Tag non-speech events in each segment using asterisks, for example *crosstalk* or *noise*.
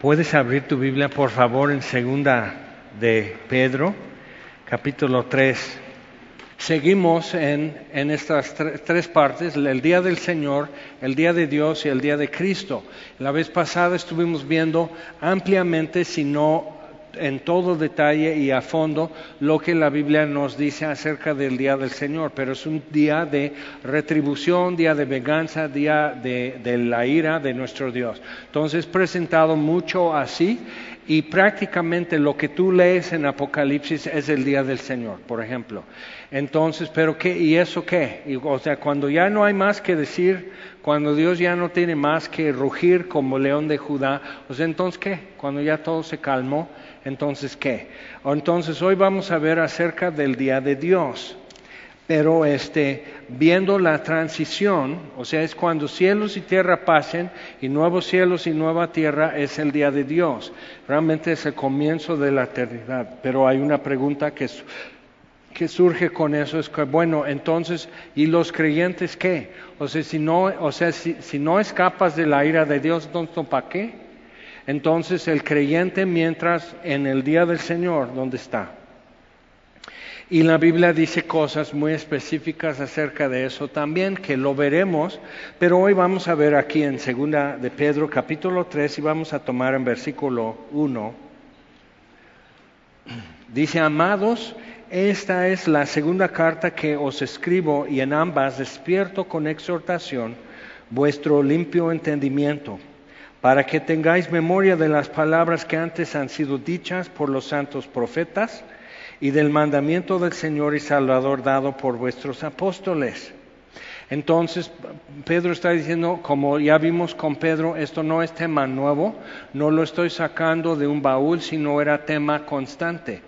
Puedes abrir tu Biblia, por favor, en segunda de Pedro, capítulo 3. Seguimos en, en estas tres partes, el día del Señor, el día de Dios y el día de Cristo. La vez pasada estuvimos viendo ampliamente, si no en todo detalle y a fondo lo que la Biblia nos dice acerca del día del Señor, pero es un día de retribución, día de venganza, día de, la ira de nuestro Dios. Entonces, presentado mucho así y prácticamente lo que tú lees en Apocalipsis es el día del Señor, por ejemplo. Entonces, pero qué, ¿y eso qué? o sea, cuando ya no hay más que decir, cuando Dios ya no tiene más que rugir como león de Judá, o sea, entonces qué? Cuando ya todo se calmó, entonces qué? Entonces hoy vamos a ver acerca del día de Dios. Pero este, viendo la transición, o sea, es cuando cielos y tierra pasen y nuevos cielos y nueva tierra es el día de Dios. Realmente es el comienzo de la eternidad. Pero hay una pregunta que, que surge con eso, es que, bueno, entonces, ¿y los creyentes qué? O sea, si no, o sea, si, si no escapas de la ira de Dios, entonces, ¿para qué? Entonces el creyente mientras en el día del Señor, ¿dónde está? Y la Biblia dice cosas muy específicas acerca de eso también, que lo veremos, pero hoy vamos a ver aquí en segunda de Pedro capítulo 3 y vamos a tomar en versículo 1. Dice, amados, esta es la segunda carta que os escribo y en ambas despierto con exhortación vuestro limpio entendimiento para que tengáis memoria de las palabras que antes han sido dichas por los santos profetas y del mandamiento del Señor y Salvador dado por vuestros apóstoles. Entonces, Pedro está diciendo, como ya vimos con Pedro, esto no es tema nuevo, no lo estoy sacando de un baúl, sino era tema constante.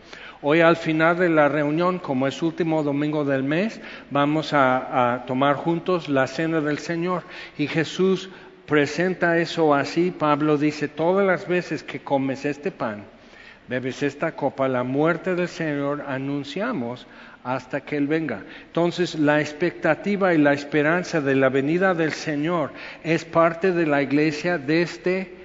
Hoy al final de la reunión, como es último domingo del mes, vamos a, tomar juntos la cena del Señor. Y Jesús presenta eso así, Pablo dice, todas las veces que comes este pan, bebes esta copa, la muerte del Señor anunciamos hasta que Él venga. Entonces, la expectativa y la esperanza de la venida del Señor es parte de la iglesia desde este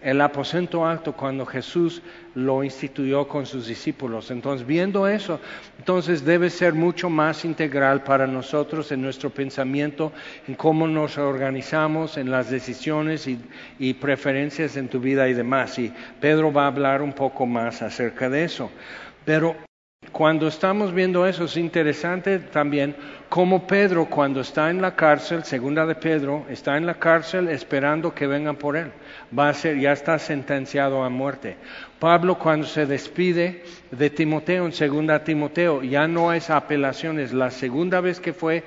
el aposento alto cuando Jesús lo instituyó con sus discípulos. Entonces, viendo eso, entonces debe ser mucho más integral para nosotros en nuestro pensamiento, en cómo nos organizamos, en las decisiones y, preferencias en tu vida y demás. Y Pedro va a hablar un poco más acerca de eso. Pero cuando estamos viendo eso es interesante también cómo Pedro cuando está en la cárcel, segunda de Pedro, está en la cárcel esperando que vengan por él. Va a ser, ya está sentenciado a muerte. Pablo cuando se despide de Timoteo en segunda Timoteo, ya no hay apelaciones. La segunda vez que fue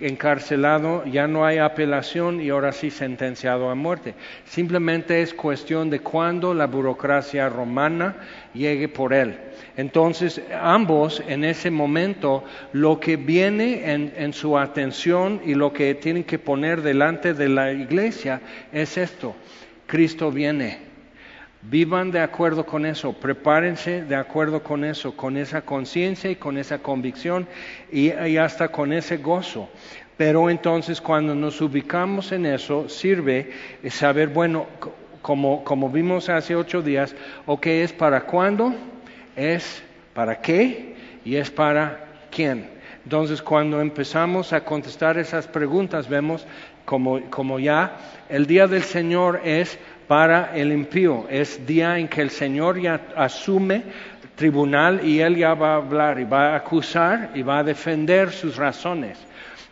encarcelado, ya no hay apelación y ahora sí sentenciado a muerte. Simplemente es cuestión de cuándo la burocracia romana llegue por él. Entonces, ambos en ese momento, lo que viene en, en, su atención y lo que tienen que poner delante de la iglesia es esto, Cristo viene. Vivan de acuerdo con eso, prepárense de acuerdo con eso, con esa conciencia y con esa convicción y, hasta con ese gozo. Pero entonces cuando nos ubicamos en eso, sirve saber, bueno, como, como vimos hace ocho días, o qué es para cuándo, es para qué y es para quién. Entonces, cuando empezamos a contestar esas preguntas, vemos como, como ya el día del Señor es para el impío, es día en que el Señor ya asume tribunal y Él ya va a hablar y va a acusar y va a defender sus razones.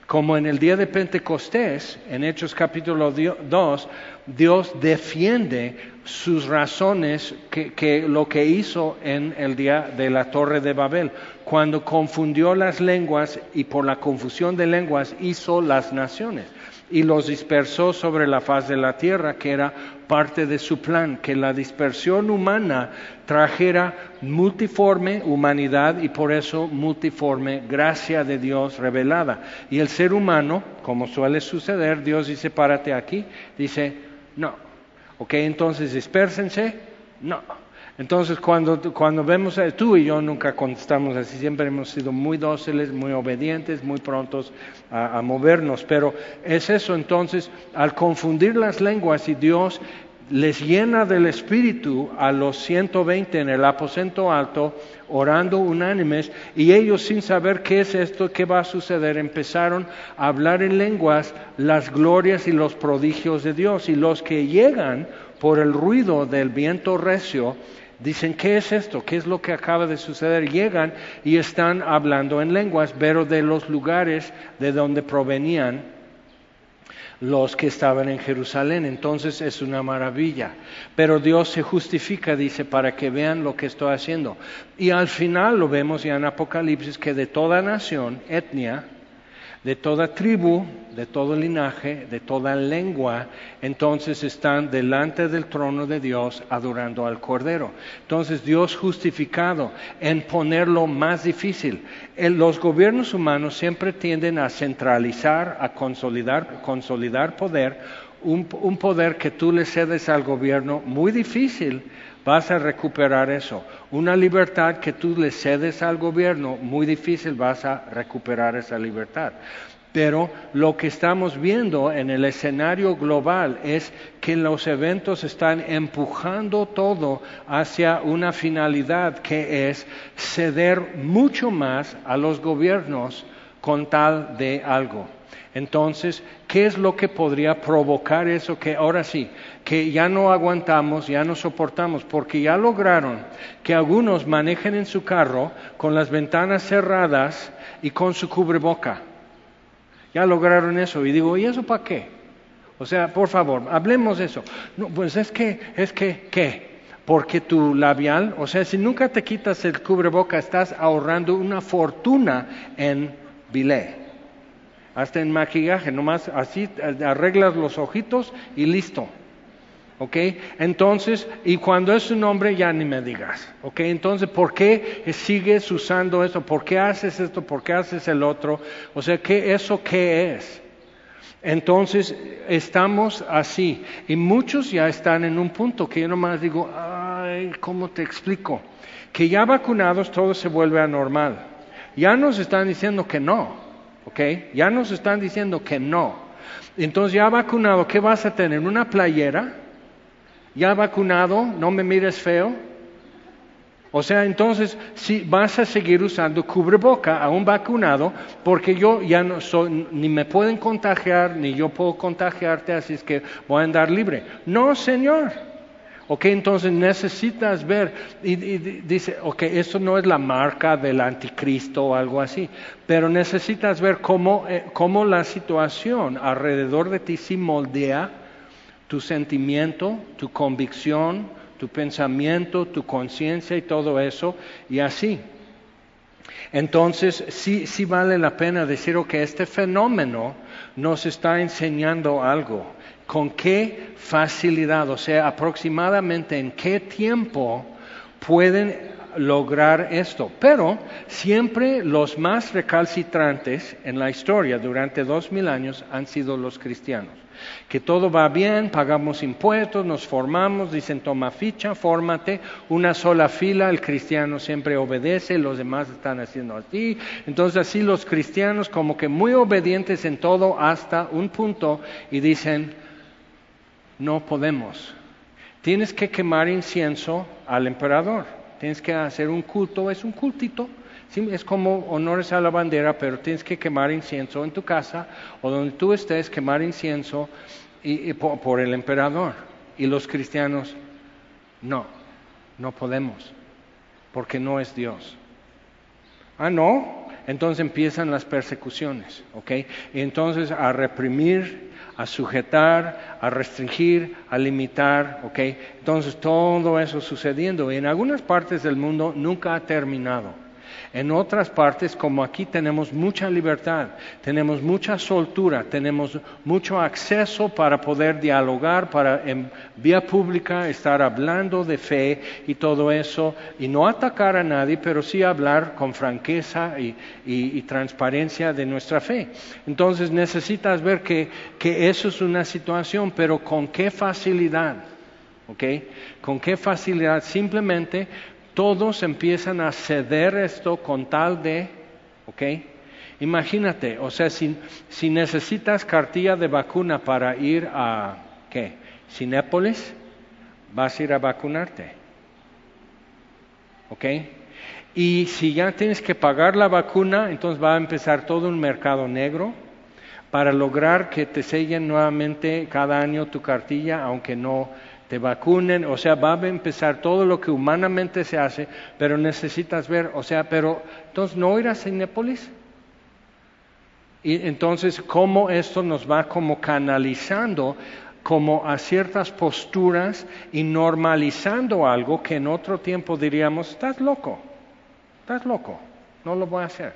Como en el día de Pentecostés, en Hechos capítulo 2, Dios defiende sus razones que, lo que hizo en el día de la torre de Babel, cuando confundió las lenguas y por la confusión de lenguas hizo las naciones y los dispersó sobre la faz de la tierra, que era parte de su plan, que la dispersión humana trajera multiforme humanidad y por eso multiforme gracia de Dios revelada. Y el ser humano, como suele suceder, Dios dice, párate aquí, dice, no. Ok, entonces dispersense, no. Entonces, cuando, cuando vemos, tú y yo nunca contestamos así, siempre hemos sido muy dóciles, muy obedientes, muy prontos a, a movernos, pero es eso, entonces, al confundir las lenguas y Dios les llena del Espíritu a los 120 en el aposento alto, orando unánimes, y ellos sin saber qué es esto, qué va a suceder, empezaron a hablar en lenguas las glorias y los prodigios de Dios. Y los que llegan por el ruido del viento recio, dicen, ¿qué es esto? ¿Qué es lo que acaba de suceder? Llegan y están hablando en lenguas, pero de los lugares de donde provenían los que estaban en Jerusalén. Entonces es una maravilla. Pero Dios se justifica, dice, para que vean lo que estoy haciendo. Y al final lo vemos ya en Apocalipsis que de toda nación, etnia, de toda tribu, de todo linaje, de toda lengua, entonces están delante del trono de Dios adorando al Cordero. Entonces Dios justificado en ponerlo más difícil. los gobiernos humanos siempre tienden a centralizar, a consolidar, consolidar poder, un, un poder que tú le cedes al gobierno muy difícil vas a recuperar eso. Una libertad que tú le cedes al gobierno, muy difícil vas a recuperar esa libertad. Pero lo que estamos viendo en el escenario global es que los eventos están empujando todo hacia una finalidad que es ceder mucho más a los gobiernos con tal de algo. Entonces, ¿qué es lo que podría provocar eso que ahora sí, que ya no aguantamos, ya no soportamos, porque ya lograron que algunos manejen en su carro con las ventanas cerradas y con su cubreboca? Ya lograron eso y digo, ¿y eso para qué? O sea, por favor, hablemos de eso. No, pues es que, es que, ¿qué? Porque tu labial, o sea, si nunca te quitas el cubreboca, estás ahorrando una fortuna en bilé hasta en maquillaje, nomás así arreglas los ojitos y listo. ¿Ok? Entonces, y cuando es un hombre ya ni me digas. ¿Ok? Entonces, ¿por qué sigues usando esto? ¿Por qué haces esto? ¿Por qué haces el otro? O sea, ¿qué, ¿eso qué es? Entonces, estamos así. Y muchos ya están en un punto que yo nomás digo, ay, ¿cómo te explico? Que ya vacunados todo se vuelve anormal. Ya nos están diciendo que no. ¿Ok? Ya nos están diciendo que no. Entonces ya vacunado, ¿qué vas a tener? ¿Una playera? ¿Ya vacunado? ¿No me mires feo? O sea, entonces, si vas a seguir usando cubreboca a un vacunado, porque yo ya no soy, ni me pueden contagiar, ni yo puedo contagiarte, así es que voy a andar libre. No, Señor. Ok, entonces necesitas ver, y, dice, ok, esto no es la marca del anticristo o algo así, pero necesitas ver cómo, eh, cómo la situación alrededor de ti sí moldea tu sentimiento, tu convicción, tu pensamiento, tu conciencia y todo eso, y así. Entonces, sí, sí vale la pena decir que este fenómeno nos está enseñando algo con qué facilidad, o sea, aproximadamente en qué tiempo pueden lograr esto. Pero siempre los más recalcitrantes en la historia durante dos mil años han sido los cristianos. Que todo va bien, pagamos impuestos, nos formamos, dicen toma ficha, fórmate, una sola fila, el cristiano siempre obedece, los demás están haciendo así. Entonces así los cristianos como que muy obedientes en todo hasta un punto y dicen, no podemos. Tienes que quemar incienso al emperador, tienes que hacer un culto, es un cultito, es como honores a la bandera, pero tienes que quemar incienso en tu casa o donde tú estés, quemar incienso y, por, el emperador. Y los cristianos, no, no podemos, porque no es Dios. Ah, no, entonces empiezan las persecuciones, ¿ok? Entonces a reprimir a sujetar, a restringir, a limitar, ¿ok? Entonces todo eso sucediendo y en algunas partes del mundo nunca ha terminado. En otras partes, como aquí, tenemos mucha libertad, tenemos mucha soltura, tenemos mucho acceso para poder dialogar, para en vía pública estar hablando de fe y todo eso, y no atacar a nadie, pero sí hablar con franqueza y, transparencia de nuestra fe. Entonces necesitas ver que, que eso es una situación, pero con qué facilidad. ¿ok? Con qué facilidad simplemente todos empiezan a ceder esto con tal de, ¿ok? Imagínate, o sea, si, necesitas cartilla de vacuna para ir a, ¿qué? Cinépolis, vas a ir a vacunarte. ¿Ok? Y si ya tienes que pagar la vacuna, entonces va a empezar todo un mercado negro para lograr que te sellen nuevamente cada año tu cartilla, aunque no te vacunen, o sea, va a empezar todo lo que humanamente se hace, pero necesitas ver, o sea, pero entonces no ir a Cinepolis. Y entonces, ¿cómo esto nos va como canalizando como a ciertas posturas y normalizando algo que en otro tiempo diríamos, estás loco, estás loco, no lo voy a hacer.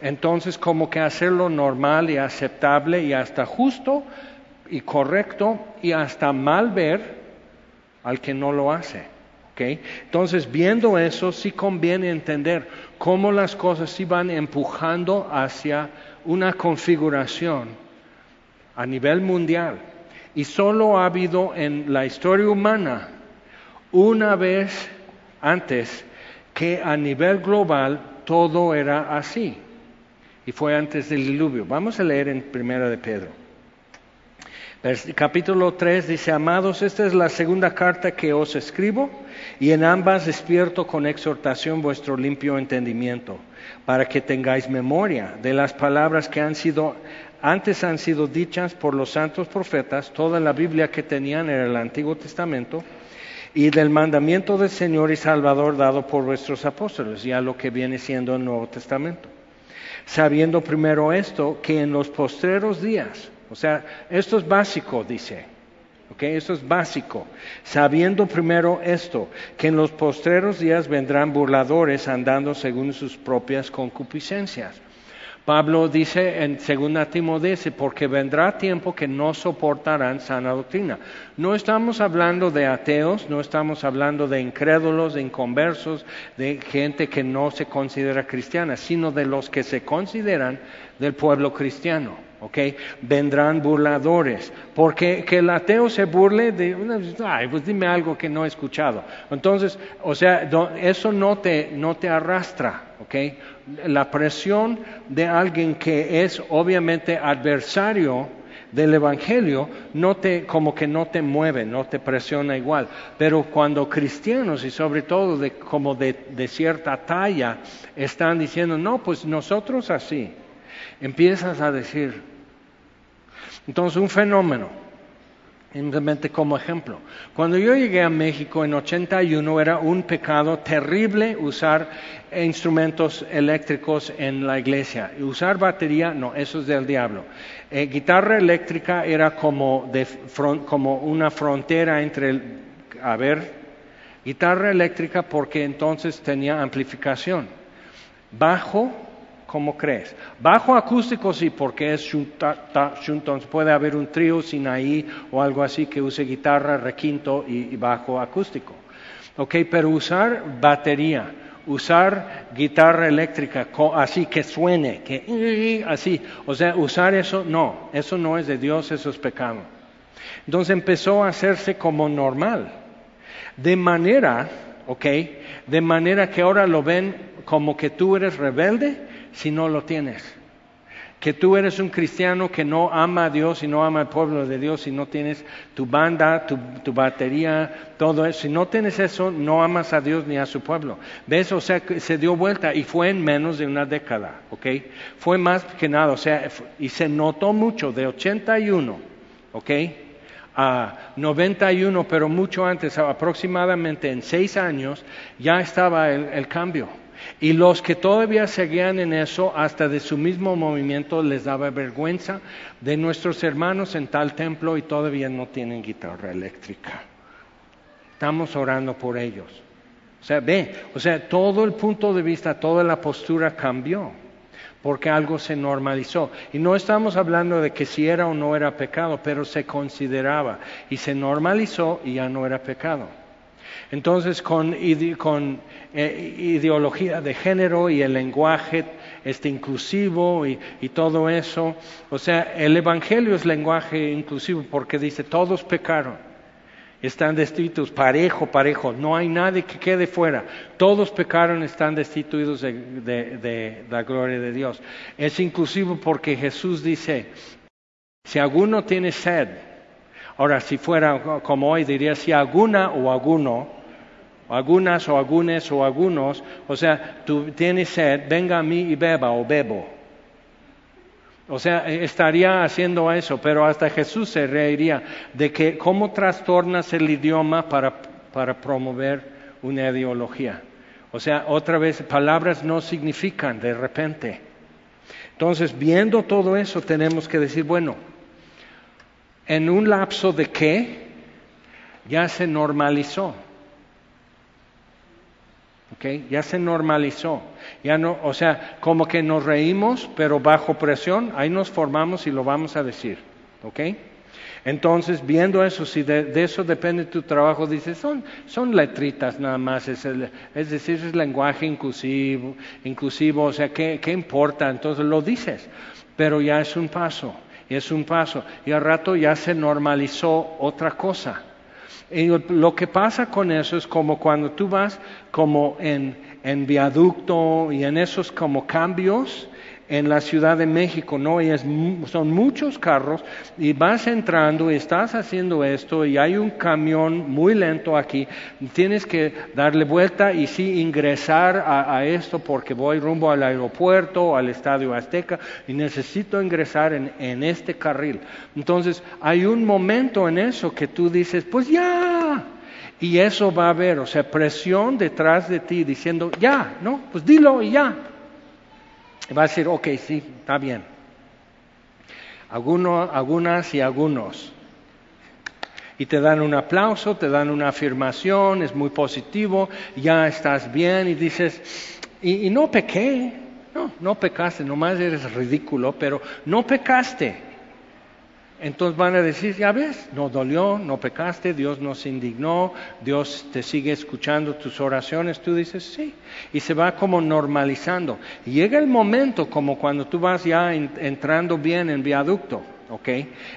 Entonces, como que hacerlo normal y aceptable y hasta justo y correcto y hasta mal ver al que no lo hace. Entonces, viendo eso, sí conviene entender cómo las cosas sí van empujando hacia una configuración a nivel mundial. Y solo ha habido en la historia humana una vez antes que a nivel global todo era así. Y fue antes del diluvio. Vamos a leer en Primera de Pedro. Capítulo 3 dice, amados, esta es la segunda carta que os escribo y en ambas despierto con exhortación vuestro limpio entendimiento, para que tengáis memoria de las palabras que han sido, antes han sido dichas por los santos profetas, toda la Biblia que tenían en el Antiguo Testamento, y del mandamiento del Señor y Salvador dado por vuestros apóstoles, ya lo que viene siendo el Nuevo Testamento. Sabiendo primero esto, que en los postreros días, o sea, esto es básico, dice. ¿ok? Esto es básico. Sabiendo primero esto, que en los postreros días vendrán burladores andando según sus propias concupiscencias. Pablo dice en 2 Timoteo, porque vendrá tiempo que no soportarán sana doctrina. No estamos hablando de ateos, no estamos hablando de incrédulos, de inconversos, de gente que no se considera cristiana, sino de los que se consideran del pueblo cristiano. ¿Ok? Vendrán burladores, porque que el ateo se burle de, ay, pues dime algo que no he escuchado. Entonces, o sea, eso no te, no te arrastra, ¿ok? La presión de alguien que es obviamente adversario del Evangelio no te, como que no te mueve, no te presiona igual. Pero cuando cristianos y sobre todo de, como de, de cierta talla están diciendo, no, pues nosotros así, empiezas a decir, entonces un fenómeno, simplemente como ejemplo, cuando yo llegué a México en 81 era un pecado terrible usar instrumentos eléctricos en la iglesia. Usar batería, no, eso es del diablo. Eh, guitarra eléctrica era como, de, como una frontera entre el, a ver, guitarra eléctrica porque entonces tenía amplificación. Bajo ¿Cómo crees? Bajo acústico sí, porque es entonces puede haber un trío ahí o algo así que use guitarra, requinto y, bajo acústico. Ok, pero usar batería, usar guitarra eléctrica así que suene, que *laughs* así, o sea, usar eso, no, eso no es de Dios, eso es pecado. Entonces empezó a hacerse como normal, de manera, ok, de manera que ahora lo ven como que tú eres rebelde si no lo tienes. Que tú eres un cristiano que no ama a Dios y no ama al pueblo de Dios si no tienes tu banda, tu, batería, todo eso. Si no tienes eso, no amas a Dios ni a su pueblo. ¿Ves? O sea, se dio vuelta y fue en menos de una década, ¿ok? Fue más que nada, o sea, y se notó mucho de 81, ¿ok? a 91, pero mucho antes, aproximadamente en seis años, ya estaba el cambio. Y los que todavía seguían en eso, hasta de su mismo movimiento, les daba vergüenza de nuestros hermanos en tal templo y todavía no tienen guitarra eléctrica. Estamos orando por ellos. O sea, ve, o sea, todo el punto de vista, toda la postura cambió porque algo se normalizó. Y no estamos hablando de que si era o no era pecado, pero se consideraba y se normalizó y ya no era pecado. Entonces, con, eh, ideología de género y el lenguaje este inclusivo y, todo eso, o sea, el Evangelio es lenguaje inclusivo porque dice, todos pecaron, están destituidos, parejo, parejo, no hay nadie que quede fuera, todos pecaron, están destituidos de la gloria de Dios. Es inclusivo porque Jesús dice, si alguno tiene sed, Ahora, si fuera como hoy, diría si alguna o alguno, algunas o algunos o algunos, o sea, tú tienes sed, venga a mí y beba o bebo. O sea, estaría haciendo eso, pero hasta Jesús se reiría de que cómo trastornas el idioma para, para promover una ideología. O sea, otra vez, palabras no significan de repente. Entonces, viendo todo eso, tenemos que decir, bueno, en un lapso de qué ya se normalizó. Okay, ya se normalizó. Ya no, o sea, como que nos reímos, pero bajo presión, ahí nos formamos y lo vamos a decir. ¿Ok? Entonces, viendo eso, si de, eso depende tu trabajo, dices, son, son letritas nada más, es, es decir, es lenguaje inclusivo, inclusivo, o sea, ¿qué, ¿qué importa? Entonces lo dices, pero ya es un paso, es un paso, y al rato ya se normalizó otra cosa. Y lo que pasa con eso es como cuando tú vas como en, en viaducto y en esos como cambios, en la Ciudad de México, ¿no? Y son muchos carros y vas entrando y estás haciendo esto y hay un camión muy lento aquí, tienes que darle vuelta y sí ingresar a, esto porque voy rumbo al aeropuerto, al Estadio Azteca y necesito ingresar en, en este carril. Entonces hay un momento en eso que tú dices, pues ya, y eso va a haber, o sea, presión detrás de ti diciendo, ya, ¿no? Pues dilo y ya. Va a decir, ok, sí, está bien. Algunos, algunas y algunos. Y te dan un aplauso, te dan una afirmación, es muy positivo, ya estás bien y dices, y, y no pequé, no, no pecaste, nomás eres ridículo, pero no pecaste. Entonces van a decir, ya ves, no dolió, no pecaste, Dios nos indignó, Dios te sigue escuchando tus oraciones, tú dices, sí, y se va como normalizando. Llega el momento como cuando tú vas ya entrando bien en viaducto, ¿ok?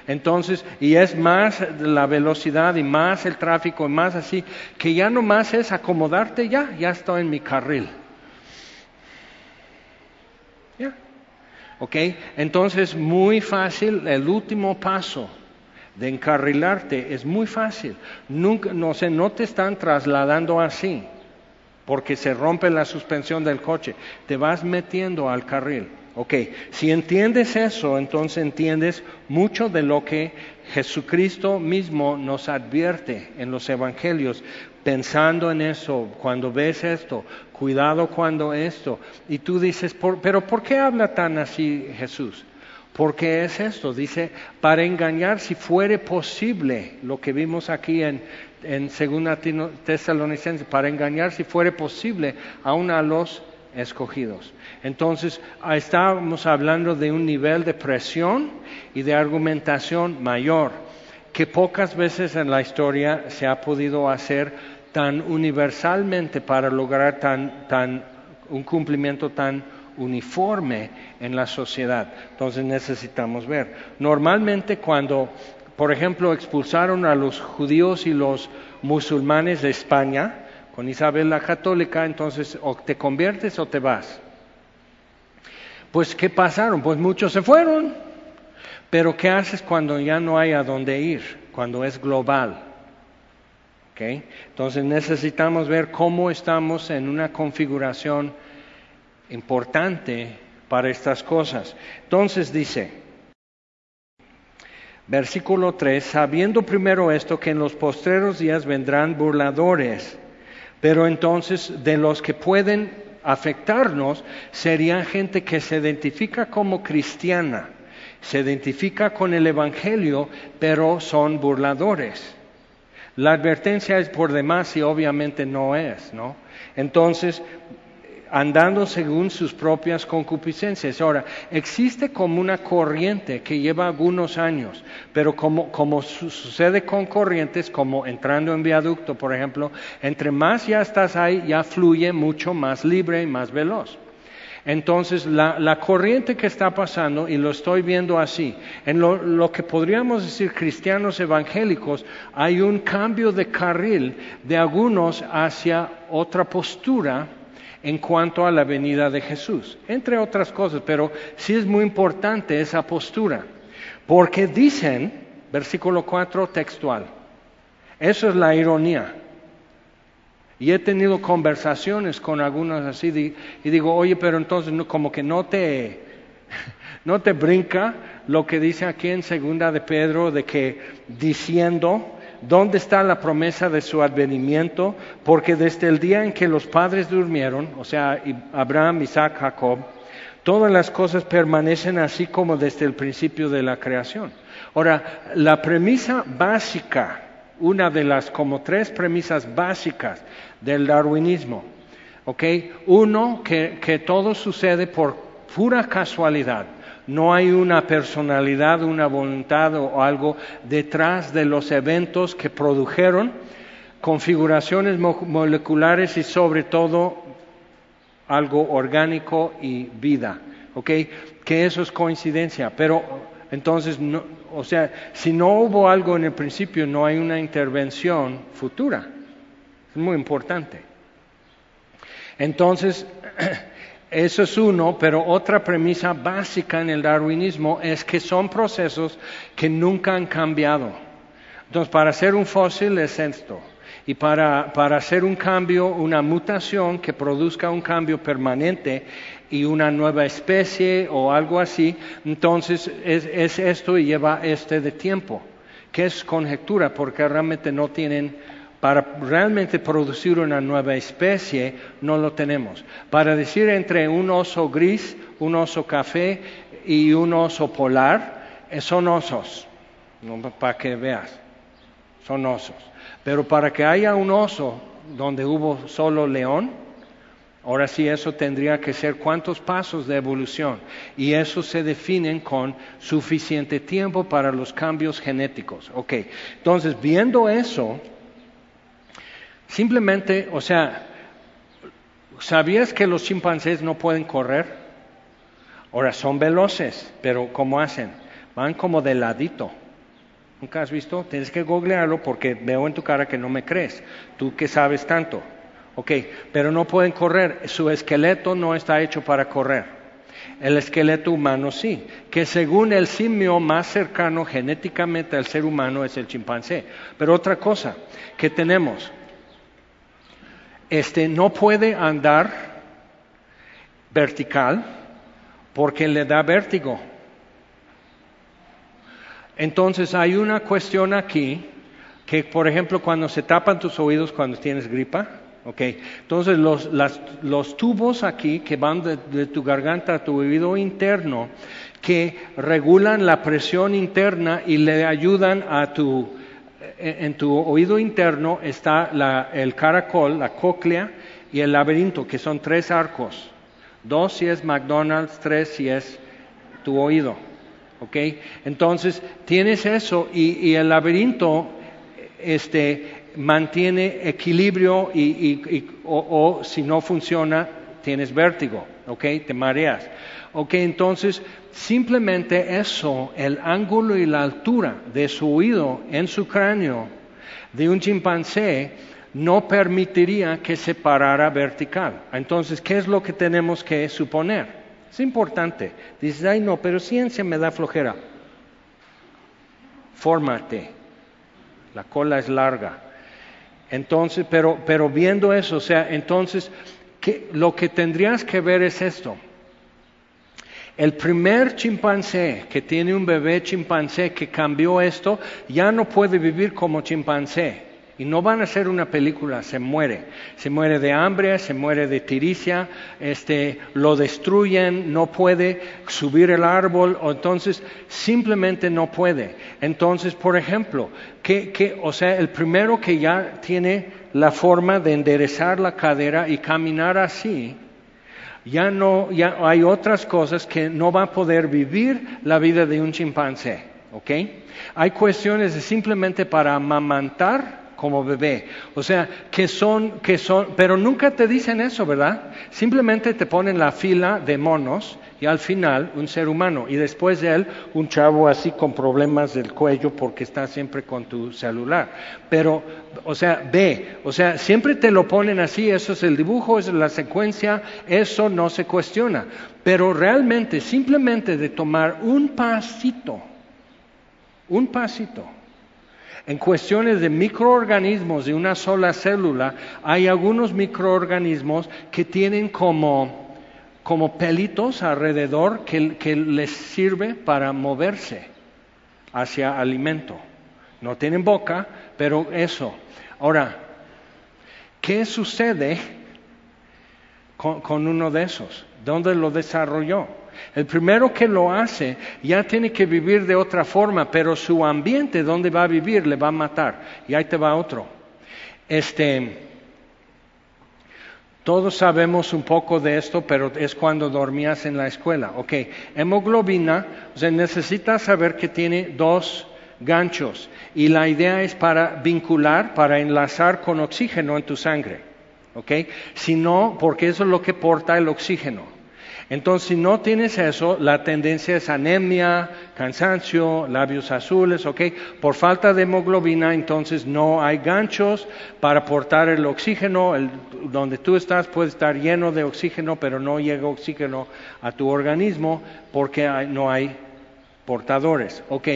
Entonces, y es más la velocidad y más el tráfico y más así, que ya no más es acomodarte, ya, ya estoy en mi carril. ¿Ok? Entonces, muy fácil, el último paso de encarrilarte es muy fácil. Nunca, no, sé, no te están trasladando así, porque se rompe la suspensión del coche. Te vas metiendo al carril. Ok, si entiendes eso, entonces entiendes mucho de lo que Jesucristo mismo nos advierte en los evangelios, pensando en eso, cuando ves esto, cuidado cuando esto. Y tú dices, pero ¿por qué habla tan así Jesús? Porque es esto, dice, para engañar si fuere posible, lo que vimos aquí en, en 2 Tesalonicenses, para engañar si fuere posible aún a los escogidos. Entonces, estábamos hablando de un nivel de presión y de argumentación mayor que pocas veces en la historia se ha podido hacer tan universalmente para lograr tan, un cumplimiento tan uniforme en la sociedad. Entonces necesitamos ver. Normalmente cuando, por ejemplo, expulsaron a los judíos y los musulmanes de España, con Isabel la Católica, entonces o te conviertes o te vas. Pues, ¿qué pasaron? Pues muchos se fueron. Pero, ¿qué haces cuando ya no hay a dónde ir? Cuando es global. Entonces necesitamos ver cómo estamos en una configuración importante para estas cosas. Entonces dice, versículo 3, sabiendo primero esto que en los postreros días vendrán burladores, pero entonces de los que pueden afectarnos serían gente que se identifica como cristiana, se identifica con el Evangelio, pero son burladores. La advertencia es por demás y obviamente no es, ¿no? Entonces, andando según sus propias concupiscencias. Ahora, existe como una corriente que lleva algunos años, pero como, sucede con corrientes, como entrando en viaducto, por ejemplo, entre más ya estás ahí, ya fluye mucho más libre y más veloz. Entonces, la, corriente que está pasando, y lo estoy viendo así, en lo, que podríamos decir cristianos evangélicos, hay un cambio de carril de algunos hacia otra postura en cuanto a la venida de Jesús, entre otras cosas, pero sí es muy importante esa postura, porque dicen Versículo 4 textual. Eso es la ironía. Y he tenido conversaciones con algunos así y digo, oye, pero entonces como que no te, *laughs* no te brinca lo que dice aquí en segunda de Pedro de que diciendo, ¿dónde está la promesa de su advenimiento? Porque desde el día en que los padres durmieron, o sea, Abraham, Isaac, Jacob, todas las cosas permanecen así como desde el principio de la creación. Ahora, la premisa básica, una de las como tres premisas básicas del darwinismo. ¿Ok? Uno, que, todo sucede por pura casualidad. No hay una personalidad, una voluntad o algo detrás de los eventos que produjeron configuraciones moleculares y sobre todo algo orgánico y vida. ¿Ok? Que eso es coincidencia. Pero entonces, no, o sea, si no hubo algo en el principio, no hay una intervención futura. Es muy importante. Entonces, *clears throat* eso es uno, pero otra premisa básica en el darwinismo es que son procesos que nunca han cambiado. Entonces, para hacer un fósil es esto. Y para, para hacer un cambio, una mutación que produzca un cambio permanente y una nueva especie o algo así, entonces es, es esto y lleva este de tiempo, que es conjetura, porque realmente no tienen para realmente producir una nueva especie no lo tenemos. Para decir entre un oso gris, un oso café y un oso polar, eh, son osos, para que veas, son osos. Pero para que haya un oso donde hubo solo león, ahora sí eso tendría que ser cuántos pasos de evolución. Y eso se definen con suficiente tiempo para los cambios genéticos. Ok, entonces viendo eso, Simplemente, o sea, ¿sabías que los chimpancés no pueden correr? Ahora son veloces, pero ¿cómo hacen? Van como de ladito. ¿Nunca has visto? Tienes que googlearlo porque veo en tu cara que no me crees. Tú que sabes tanto. Ok, pero no pueden correr. Su esqueleto no está hecho para correr. El esqueleto humano sí, que según el simio más cercano genéticamente al ser humano es el chimpancé. Pero otra cosa que tenemos, este no puede andar vertical porque le da vértigo. Entonces hay una cuestión aquí que, por ejemplo, cuando se tapan tus oídos cuando tienes gripa, ¿ok? Entonces los, tubos aquí que van de, tu garganta a tu oído interno, que regulan la presión interna y le ayudan a tu en tu oído interno está el caracol, la cóclea y el laberinto, que son tres arcos. Dos si es McDonald's, tres si es tu oído. ¿Ok? Entonces, tienes eso y, el laberinto este, mantiene equilibrio y, o, o si no funciona, tienes vértigo. ¿Ok? Te mareas. Ok, entonces simplemente eso, el ángulo y la altura de su oído en su cráneo de un chimpancé no permitiría que se parara vertical. Entonces, ¿qué es lo que tenemos que suponer? Es importante. Dices, ay no, pero ciencia me da flojera. Fórmate. La cola es larga. Entonces, pero, pero viendo eso, o sea, entonces, lo que tendrías que ver es esto. El primer chimpancé que tiene un bebé chimpancé que cambió esto, ya no puede vivir como chimpancé. Y no van a hacer una película, se muere. Se muere de hambre, se muere de tiricia, este, lo destruyen, no puede subir el árbol, o entonces simplemente no puede. Entonces, por ejemplo, que, o sea, el primero que ya tiene la forma de enderezar la cadera y caminar así, ya no, ya hay otras cosas que no va a poder vivir la vida de un chimpancé, ¿ok? Hay cuestiones de simplemente para amamantar como bebé. O sea, que son, que son, pero nunca te dicen eso, ¿verdad? Simplemente te ponen la fila de monos y al final un ser humano y después de él un chavo así con problemas del cuello porque está siempre con tu celular. Pero, o sea, ve, o sea, siempre te lo ponen así, eso es el dibujo, es la secuencia, eso no se cuestiona. Pero realmente, simplemente de tomar un pasito, un pasito. En cuestiones de microorganismos de una sola célula, hay algunos microorganismos que tienen como, como pelitos alrededor que, les sirve para moverse hacia alimento. No tienen boca, pero eso. Ahora, ¿qué sucede con, con uno de esos? ¿Dónde lo desarrolló? El primero que lo hace ya tiene que vivir de otra forma, pero su ambiente donde va a vivir le va a matar. Y ahí te va otro. Este, todos sabemos un poco de esto, pero es cuando dormías en la escuela. Ok, hemoglobina, o sea, necesitas saber que tiene dos ganchos y la idea es para vincular, para enlazar con oxígeno en tu sangre. ¿Ok? Si no, porque eso es lo que porta el oxígeno. Entonces, si no tienes eso, la tendencia es anemia, cansancio, labios azules, ¿ok? Por falta de hemoglobina, entonces no hay ganchos para portar el oxígeno. donde tú estás puede estar lleno de oxígeno, pero no llega oxígeno a tu organismo porque no hay portadores, ¿ok?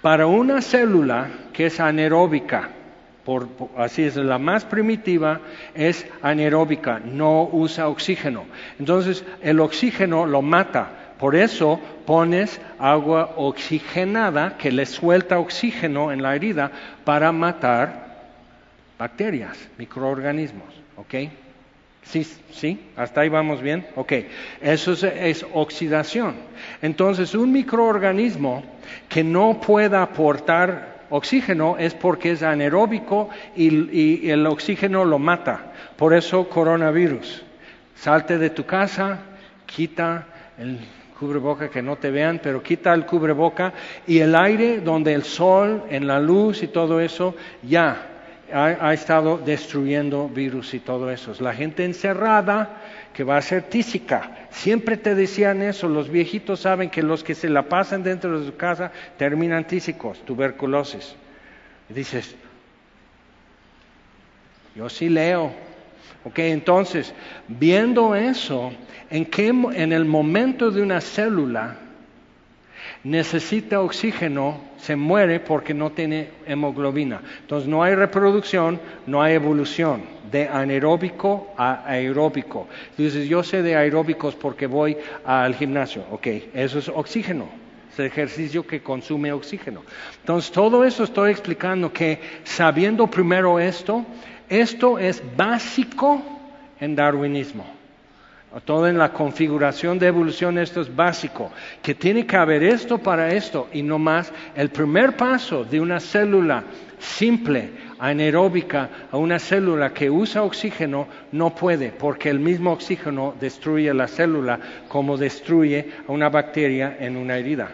Para una célula que es anaeróbica, así es, la más primitiva es anaeróbica, no usa oxígeno. Entonces el oxígeno lo mata. Por eso pones agua oxigenada que le suelta oxígeno en la herida para matar bacterias, microorganismos. ¿Ok? Sí, sí, hasta ahí vamos bien. Ok, eso es, oxidación. Entonces, un microorganismo que no pueda aportar oxígeno es porque es anaeróbico y, el oxígeno lo mata. Por eso coronavirus. Salte de tu casa, quita el cubreboca que no te vean, pero quita el cubreboca y el aire donde el sol, en la luz y todo eso, ya ha, estado destruyendo virus y todo eso. La gente encerrada que va a ser tísica. Siempre te decían eso, los viejitos saben que los que se la pasan dentro de su casa terminan tísicos, tuberculosis. dices, yo sí leo. Ok, entonces, viendo eso, ¿en, qué, en el momento de una célula necesita oxígeno, se muere porque no tiene hemoglobina. Entonces no hay reproducción, no hay evolución de anaeróbico a aeróbico. Dices, yo sé de aeróbicos porque voy al gimnasio. Ok, eso es oxígeno. Es el ejercicio que consume oxígeno. Entonces, todo eso estoy explicando que sabiendo primero esto, esto es básico en darwinismo. Todo en la configuración de evolución esto es básico, que tiene que haber esto para esto y no más. El primer paso de una célula simple, anaeróbica, a una célula que usa oxígeno, no puede, porque el mismo oxígeno destruye la célula como destruye a una bacteria en una herida,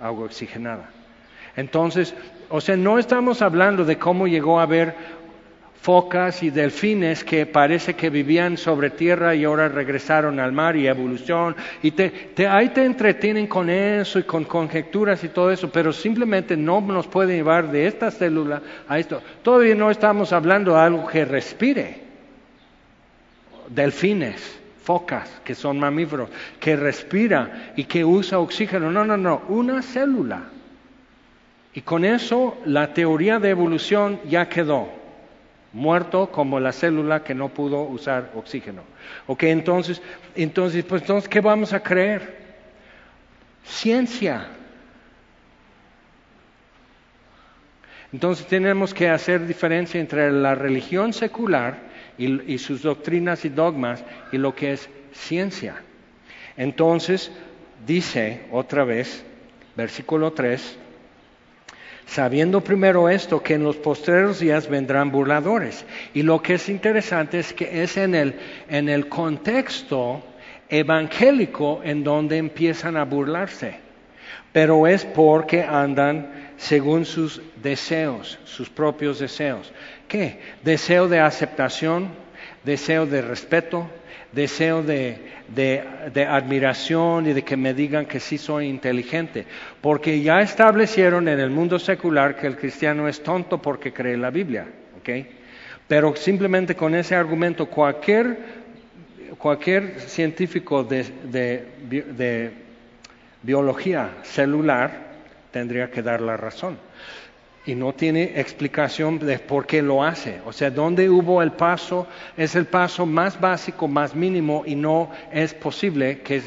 agua oxigenada. Entonces, o sea, no estamos hablando de cómo llegó a haber focas y delfines que parece que vivían sobre tierra y ahora regresaron al mar y evolución. Y te, ahí te entretienen con eso y con conjeturas y todo eso, pero simplemente no nos pueden llevar de esta célula a esto. Todavía no estamos hablando de algo que respire. Delfines, focas, que son mamíferos, que respira y que usa oxígeno. No, no, no, una célula. Y con eso la teoría de evolución ya quedó muerto como la célula que no pudo usar oxígeno. Ok, entonces, entonces, pues entonces, ¿qué vamos a creer? Ciencia. Entonces tenemos que hacer diferencia entre la religión secular y, y sus doctrinas y dogmas y lo que es ciencia. Entonces, dice otra vez, versículo 3, sabiendo primero esto, que en los postreros días vendrán burladores. Y lo que es interesante es que es en el, en el contexto evangélico en donde empiezan a burlarse, pero es porque andan según sus deseos, sus propios deseos. ¿Qué? Deseo de aceptación, deseo de respeto, deseo de, admiración y de que me digan que sí soy inteligente, porque ya establecieron en el mundo secular que el cristiano es tonto porque cree la Biblia. Pero simplemente con ese argumento cualquier, científico de biología celular tendría que dar la razón. Y no tiene explicación de por qué lo hace. O sea, ¿dónde hubo el paso? Es el paso más básico, más mínimo, y no es posible que,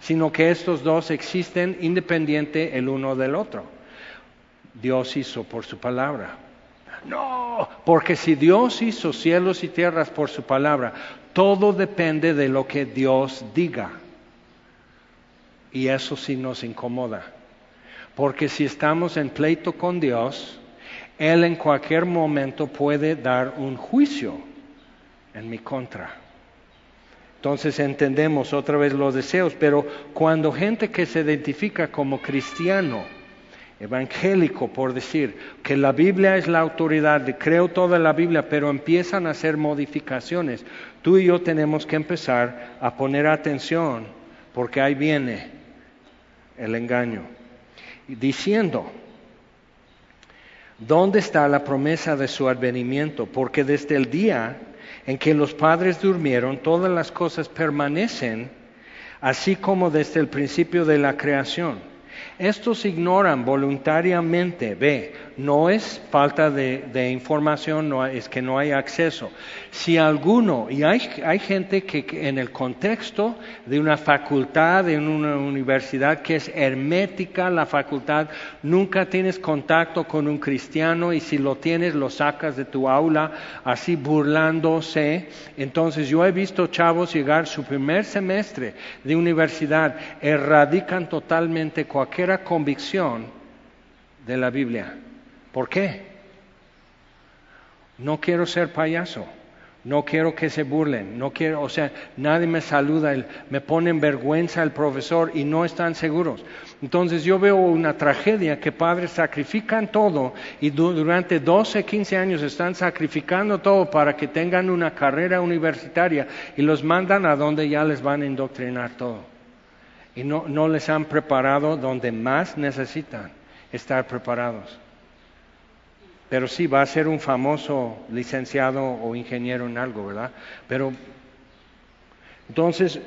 sino que estos dos existen independiente el uno del otro. Dios hizo por su palabra. No, porque si Dios hizo cielos y tierras por su palabra, todo depende de lo que Dios diga. Y eso sí nos incomoda. Porque si estamos en pleito con Dios, Él en cualquier momento puede dar un juicio en mi contra. Entonces entendemos otra vez los deseos, pero cuando gente que se identifica como cristiano, evangélico, por decir, que la Biblia es la autoridad, creo toda la Biblia, pero empiezan a hacer modificaciones, tú y yo tenemos que empezar a poner atención, porque ahí viene el engaño. Diciendo, ¿dónde está la promesa de su advenimiento? Porque desde el día en que los padres durmieron, todas las cosas permanecen, así como desde el principio de la creación. Estos ignoran voluntariamente, ve, no es falta de, información, no, es que no hay acceso. Si alguno, y hay, hay gente que, en el contexto de una facultad, de una universidad que es hermética, la facultad, nunca tienes contacto con un cristiano y si lo tienes lo sacas de tu aula así burlándose. Entonces yo he visto chavos llegar su primer semestre de universidad, erradican totalmente cualquier convicción de la Biblia. ¿Por qué? No quiero ser payaso. No quiero que se burlen, no quiero, o sea, nadie me saluda, me pone en vergüenza el profesor y no están seguros. Entonces yo veo una tragedia que padres sacrifican todo y durante 12, 15 años están sacrificando todo para que tengan una carrera universitaria y los mandan a donde ya les van a indoctrinar todo. Y no, no les han preparado donde más necesitan estar preparados. Pero sí, va a ser un famoso licenciado o ingeniero en algo, ¿verdad? Pero entonces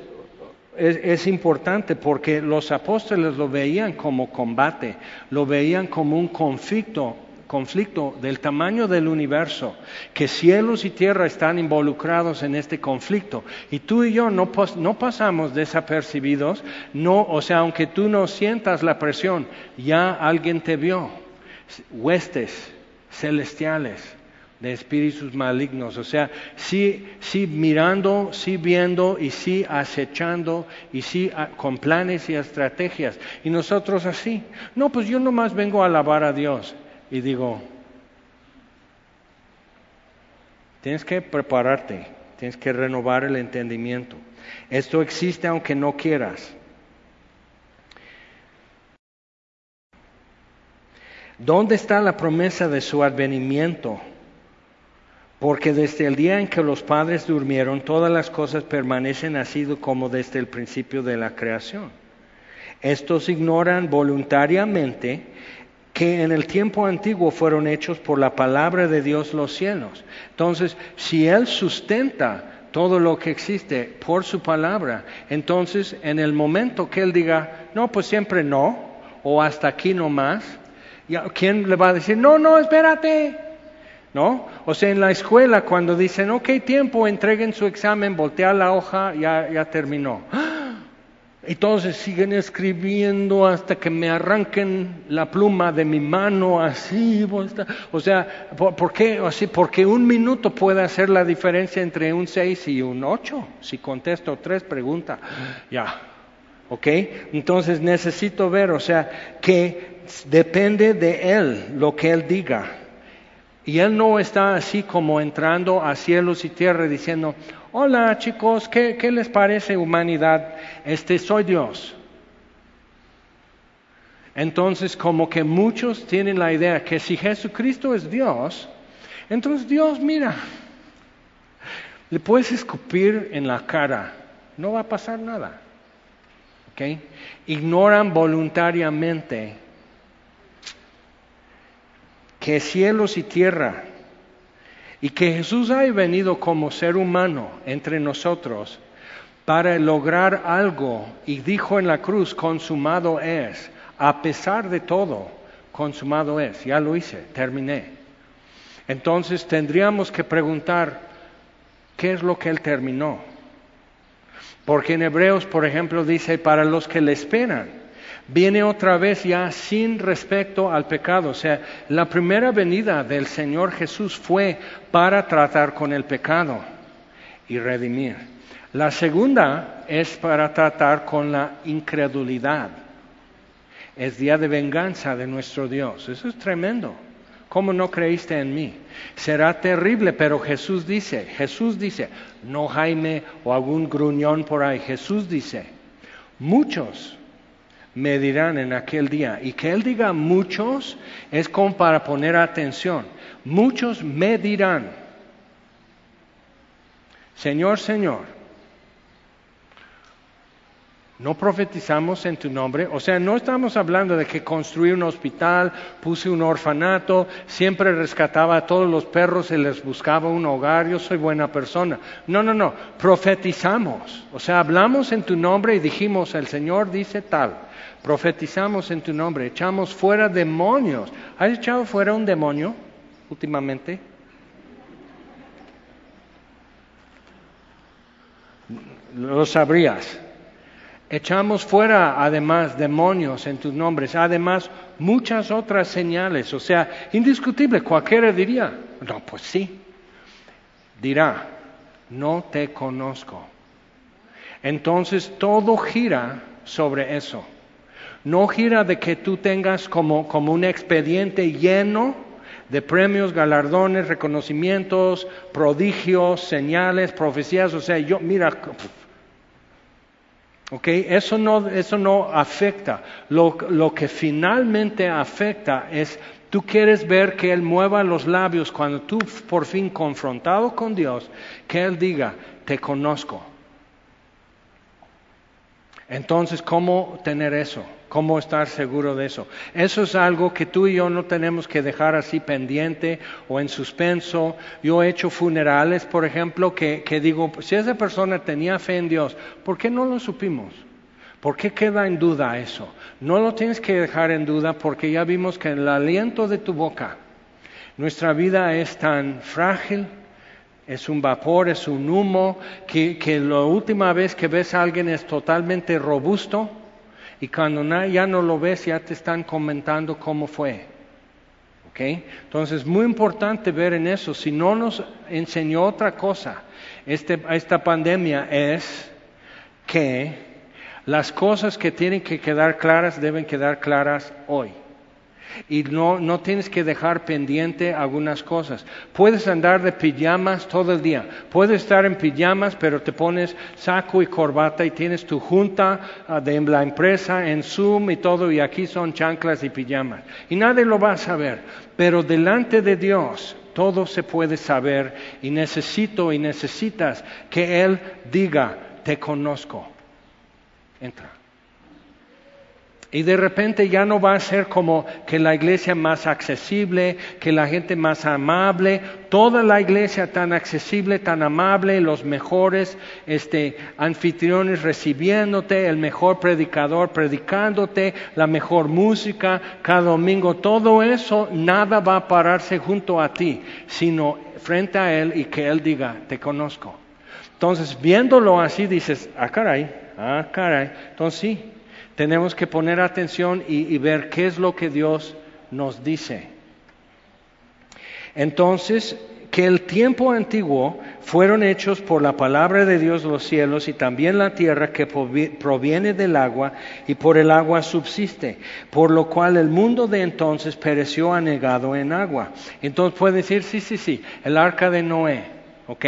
es, importante porque los apóstoles lo veían como combate, lo veían como un conflicto, conflicto del tamaño del universo, que cielos y tierra están involucrados en este conflicto. Y tú y yo no, no pasamos desapercibidos, no, o sea, aunque tú no sientas la presión, ya alguien te vio, huestes celestiales de espíritus malignos. O sea, sí, sí mirando, sí viendo y sí acechando y sí ah, con planes y estrategias. Y nosotros así. No, pues yo nomás vengo a alabar a Dios. Y digo, tienes que prepararte, tienes que renovar el entendimiento. Esto existe aunque no quieras. ¿Dónde está la promesa de su advenimiento? Porque desde el día en que los padres durmieron, todas las cosas permanecen así como desde el principio de la creación. Estos ignoran voluntariamente que en el tiempo antiguo fueron hechos por la palabra de Dios los cielos. Entonces, si Él sustenta todo lo que existe por su palabra, entonces en el momento que Él diga, no, pues siempre no, o hasta aquí no más, ¿Quién le va a decir, no, no, espérate? ¿No? O sea, en la escuela cuando dicen, ok, tiempo, entreguen su examen, voltea la hoja, ya, ya terminó. Y todos siguen escribiendo hasta que me arranquen la pluma de mi mano así. O sea, ¿por qué? Así, porque un minuto puede hacer la diferencia entre un 6 y un 8. Si contesto tres preguntas, ya. ¿Ok? Entonces necesito ver, o sea, que depende de Él lo que Él diga. Y Él no está así como entrando a cielos y tierra diciendo, hola chicos, ¿qué, qué les parece humanidad? Este soy Dios. Entonces como que muchos tienen la idea que si Jesucristo es Dios, entonces Dios mira, le puedes escupir en la cara, no va a pasar nada. ¿Okay? Ignoran voluntariamente que cielos y tierra, y que Jesús ha venido como ser humano entre nosotros para lograr algo, y dijo en la cruz, consumado es, a pesar de todo. consumado es, ya lo hice, terminé. Entonces tendríamos que preguntar, ¿qué es lo que Él terminó? Porque en Hebreos, por ejemplo, dice, para los que le esperan, viene otra vez ya sin respecto al pecado. O sea, la primera venida del Señor Jesús fue para tratar con el pecado y redimir. La segunda es para tratar con la incredulidad. Es día de venganza de nuestro Dios. Eso es tremendo. ¿Cómo no creíste en mí? Será terrible, pero Jesús dice, Jesús dice, no Jaime o algún gruñón por ahí, Jesús dice, muchos me dirán en aquel día, y que Él diga muchos es como para poner atención, muchos me dirán, Señor, Señor, no profetizamos en tu nombre. O sea, no estamos hablando de que construí un hospital, puse un orfanato, siempre rescataba a todos los perros y les buscaba un hogar, yo soy buena persona. No, no, no, profetizamos. O sea, hablamos en tu nombre y dijimos, el Señor dice tal. Profetizamos en tu nombre, echamos fuera demonios. ¿Has echado fuera un demonio últimamente? Lo sabrías. Echamos fuera además demonios en tus nombres, además muchas otras señales. O sea, indiscutible, cualquiera diría, no, pues sí. Dirá, no te conozco. Entonces todo gira sobre eso. No gira de que tú tengas como, como un expediente lleno de premios, galardones, reconocimientos, prodigios, señales, profecías. O sea, yo, mira, Okay, eso no, eso no afecta. Lo, lo, que finalmente afecta es, tú quieres ver que Él mueva los labios cuando tú por fin confrontado con Dios, que Él diga, te conozco. Entonces, ¿cómo tener eso? ¿Cómo estar seguro de eso? Eso es algo que tú y yo no tenemos que dejar así pendiente o en suspenso. Yo he hecho funerales, por ejemplo, que, digo, si esa persona tenía fe en Dios, ¿por qué no lo supimos? ¿Por qué queda en duda eso? No lo tienes que dejar en duda porque ya vimos que el aliento de tu boca nuestra vida es tan frágil, es un vapor, es un humo, que la última vez que ves a alguien es totalmente robusto y cuando ya no lo ves ya te están comentando cómo fue. ¿Okay? Entonces, muy importante ver en eso. Si no nos enseñó otra cosa, este, esta pandemia es que las cosas que tienen que quedar claras deben quedar claras hoy. Y no, no tienes que dejar pendiente algunas cosas. Puedes andar de pijamas todo el día. Puedes estar en pijamas, pero te pones saco y corbata y tienes tu junta ah, de la empresa en Zoom y todo, y aquí son chanclas y pijamas. Y nadie lo va a saber. Pero delante de Dios todo se puede saber y necesito y necesitas que Él diga, te conozco. Entra. Y de repente ya no va a ser como que la iglesia más accesible, que la gente más amable, toda la iglesia tan accesible, tan amable, los mejores este, anfitriones recibiéndote, el mejor predicador predicándote, la mejor música cada domingo, todo eso, nada va a pararse junto a ti, sino frente a Él y que Él diga, te conozco. Entonces, viéndolo así, dices, ah, caray, ah, caray, entonces sí, tenemos que poner atención y, ver qué es lo que Dios nos dice. Entonces, que el tiempo antiguo fueron hechos por la palabra de Dios los cielos y también la tierra que proviene del agua y por el agua subsiste, por lo cual el mundo de entonces pereció anegado en agua. Entonces puede decir, sí, sí, sí, el arca de Noé. ¿Ok?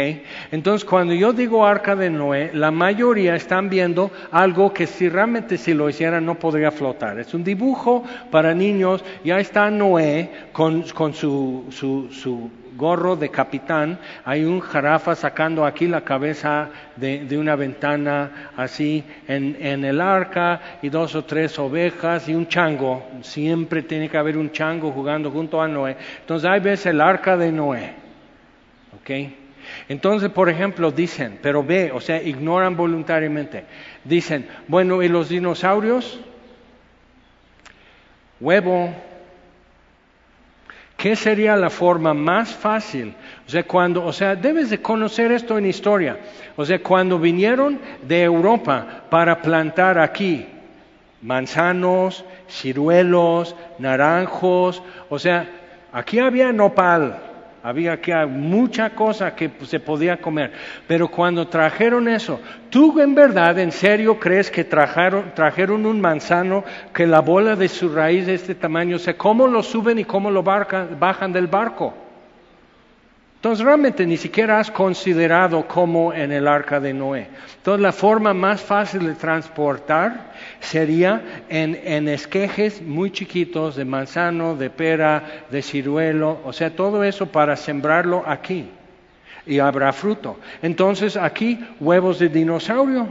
Entonces, cuando yo digo arca de Noé, la mayoría están viendo algo que si realmente si lo hicieran no podría flotar. Es un dibujo para niños, ya está Noé con, su, gorro de capitán, hay un jarafa sacando aquí la cabeza de, una ventana así en, en, el arca y dos o tres ovejas y un chango, siempre tiene que haber un chango jugando junto a Noé. Entonces ahí ves el arca de Noé, ¿ok? Entonces, por ejemplo, dicen, pero ve, o sea, ignoran voluntariamente. Dicen, bueno, ¿y los dinosaurios? Huevo, ¿qué sería la forma más fácil? O sea, cuando, o sea, debes de conocer esto en historia. O sea, cuando vinieron de Europa para plantar aquí manzanos, ciruelos, naranjos, o sea, aquí había nopal, había aquí mucha cosa que se podía comer. Pero cuando trajeron eso, ¿tú en verdad, en serio crees que trajeron, trajeron un manzano que la bola de su raíz de este tamaño? O sea, ¿cómo lo suben y cómo lo bajan del barco? Entonces realmente ni siquiera has considerado como en el arca de Noé. Entonces la forma más fácil de transportar sería en, esquejes muy chiquitos de manzano, de pera, de ciruelo, o sea, todo eso para sembrarlo aquí y habrá fruto. Entonces aquí huevos de dinosaurio.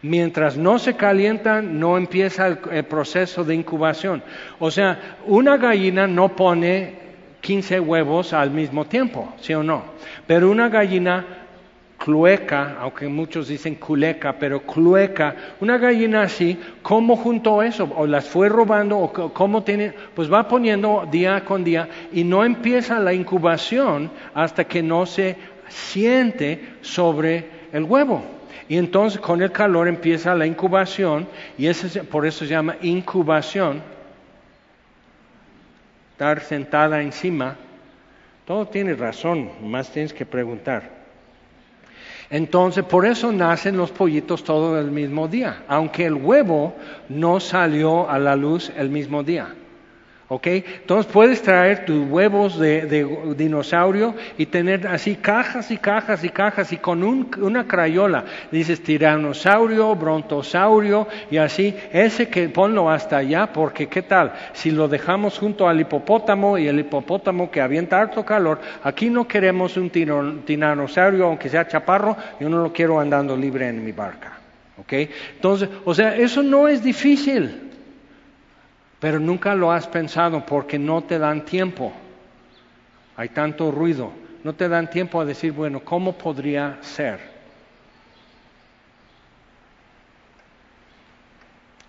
Mientras no se calientan, no empieza el proceso de incubación. O sea, una gallina no pone 15 huevos al mismo tiempo, ¿sí o no? Pero una gallina clueca, aunque muchos dicen culeca, pero clueca, una gallina así, ¿cómo juntó eso? ¿O las fue robando? ¿O cómo tiene? Pues va poniendo día con día y no empieza la incubación hasta que no se siente sobre el huevo. Y entonces con el calor empieza la incubación y ese, por eso se llama incubación estar sentada encima, todo tiene razón, más tienes que preguntar. Entonces, por eso nacen los pollitos todos el mismo día, aunque el huevo no salió a la luz el mismo día. ¿Ok? Entonces puedes traer tus huevos de, dinosaurio y tener así cajas y cajas y cajas y con una crayola dices tiranosaurio, brontosaurio y así, ese que ponlo hasta allá porque qué tal, si lo dejamos junto al hipopótamo y el hipopótamo que avienta harto calor, aquí no queremos un tiranosaurio aunque sea chaparro, yo no lo quiero andando libre en mi barca. ¿Ok? Entonces, o sea, eso no es difícil pero nunca lo has pensado porque no te dan tiempo. Hay tanto ruido, no te dan tiempo a decir, bueno, ¿cómo podría ser?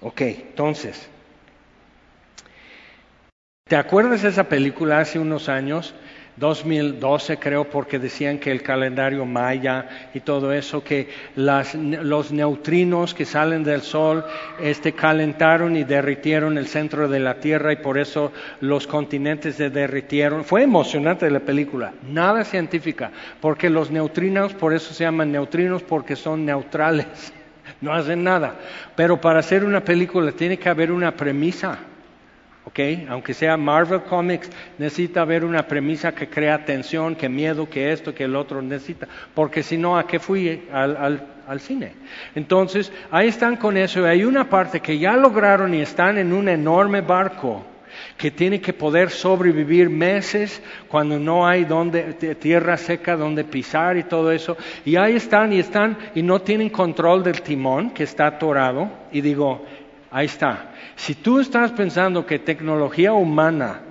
Ok, entonces, ¿te acuerdas de esa película hace unos años 2012 creo porque decían que el calendario maya y todo eso, que los neutrinos que salen del Sol este, calentaron y derritieron el centro de la Tierra y por eso los continentes se derritieron. Fue emocionante la película, nada científica, porque los neutrinos, por eso se llaman neutrinos, porque son neutrales, *laughs* no hacen nada. Pero para hacer una película tiene que haber una premisa. Aunque sea Marvel Comics, necesita haber una premisa que crea tensión, que miedo, que esto, que el otro necesita, porque si no, ¿a qué fui al, al cine? Entonces, ahí están con eso, hay una parte que ya lograron y están en un enorme barco que tiene que poder sobrevivir meses cuando no hay donde, tierra seca donde pisar y todo eso. Y ahí están y están y no tienen control del timón que está atorado. Y digo, ahí está. Si tú estás pensando que tecnología humana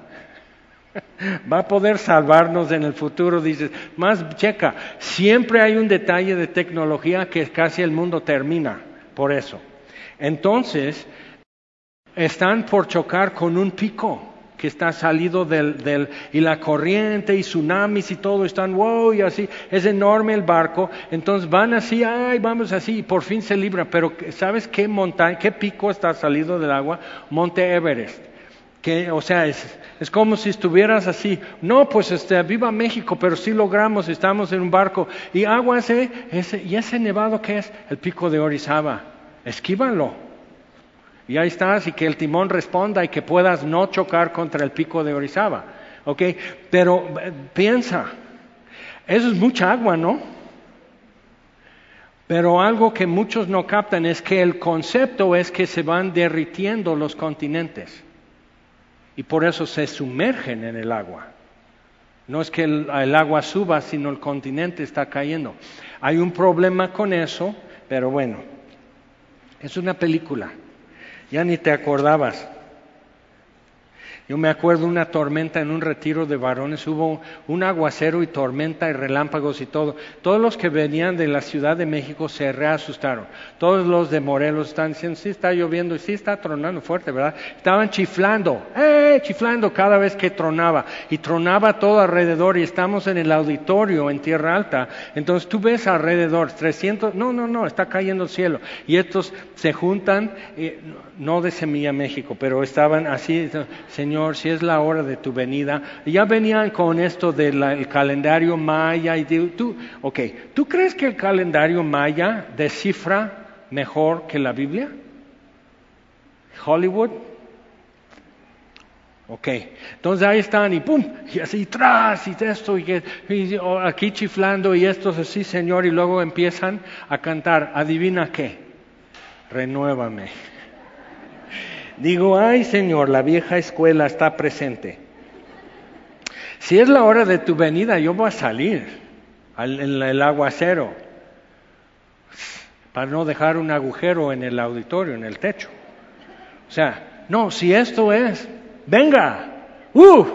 *laughs* va a poder salvarnos en el futuro, dices, más checa, siempre hay un detalle de tecnología que casi el mundo termina por eso. Entonces, están por chocar con un pico que está salido del, del, y la corriente y tsunamis y todo están wow y así es enorme el barco. Entonces van así ay vamos así y por fin se libra. Pero sabes qué montaña qué pico está salido del agua Monte Everest que o sea es, es como si estuvieras así. No pues este viva México pero sí logramos estamos en un barco. Y agua ese, ese y ese nevado que es el pico de Orizaba. Esquívalo y ahí estás, y que el timón responda y que puedas no chocar contra el pico de Orizaba. ¿Ok? Pero eh, piensa, eso es mucha agua, ¿no? Pero algo que muchos no captan es que el concepto es que se van derritiendo los continentes y por eso se sumergen en el agua. No es que el, el, agua suba, sino el continente está cayendo. Hay un problema con eso, pero bueno, es una película ya ni te acordabas. Yo me acuerdo una tormenta en un retiro de varones, hubo un aguacero y tormenta y relámpagos y todo. Todos los que venían de la Ciudad de México se reasustaron. Todos los de Morelos están diciendo, sí está lloviendo y sí está tronando fuerte, ¿verdad? Estaban chiflando, ¡eh! Chiflando cada vez que tronaba. Y tronaba todo alrededor y estamos en el auditorio en Tierra Alta. Entonces tú ves alrededor 300, no, no, no, está cayendo el cielo. Y estos se juntan, eh, no de Semilla México, pero estaban así, Señor si es la hora de tu venida. Ya venían con esto del calendario maya y tú, ok, ¿tú crees que el calendario maya descifra mejor que la Biblia? Hollywood. Ok, entonces ahí están y pum, y así tras y esto y, y aquí chiflando y esto así, Señor, y luego empiezan a cantar, adivina qué, renuévame. Digo, ay Señor, la vieja escuela está presente. Si es la hora de tu venida, yo voy a salir en el aguacero para no dejar un agujero en el auditorio, en el techo. O sea, no, si esto es, venga, ¡uh!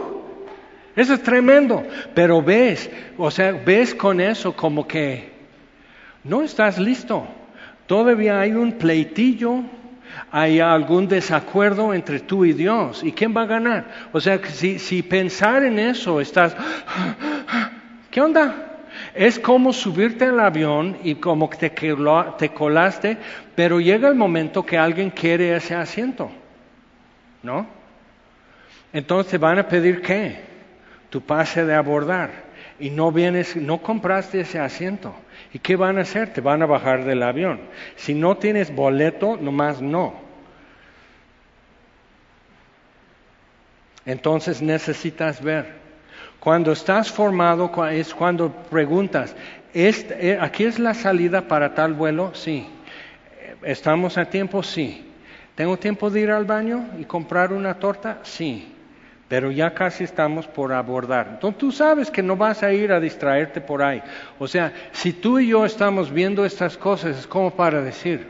Eso es tremendo. Pero ves, o sea, ves con eso como que no estás listo. Todavía hay un pleitillo hay algún desacuerdo entre tú y Dios. ¿Y quién va a ganar? O sea, si, pensar en eso, estás, *gasps* ¿qué onda? Es como subirte al avión y como te, te colaste, pero llega el momento que alguien quiere ese asiento, ¿no? Entonces van a pedir qué? Tu pase de abordar y no vienes, no compraste ese asiento. ¿Y qué van a hacer? Te van a bajar del avión. Si no tienes boleto, nomás no. Entonces necesitas ver. Cuando estás formado es cuando preguntas, eh, ¿aquí es la salida para tal vuelo? Sí. ¿Estamos a tiempo? Sí. ¿Tengo tiempo de ir al baño y comprar una torta? Sí pero ya casi estamos por abordar. Entonces tú sabes que no vas a ir a distraerte por ahí. O sea, si tú y yo estamos viendo estas cosas, es como para decir,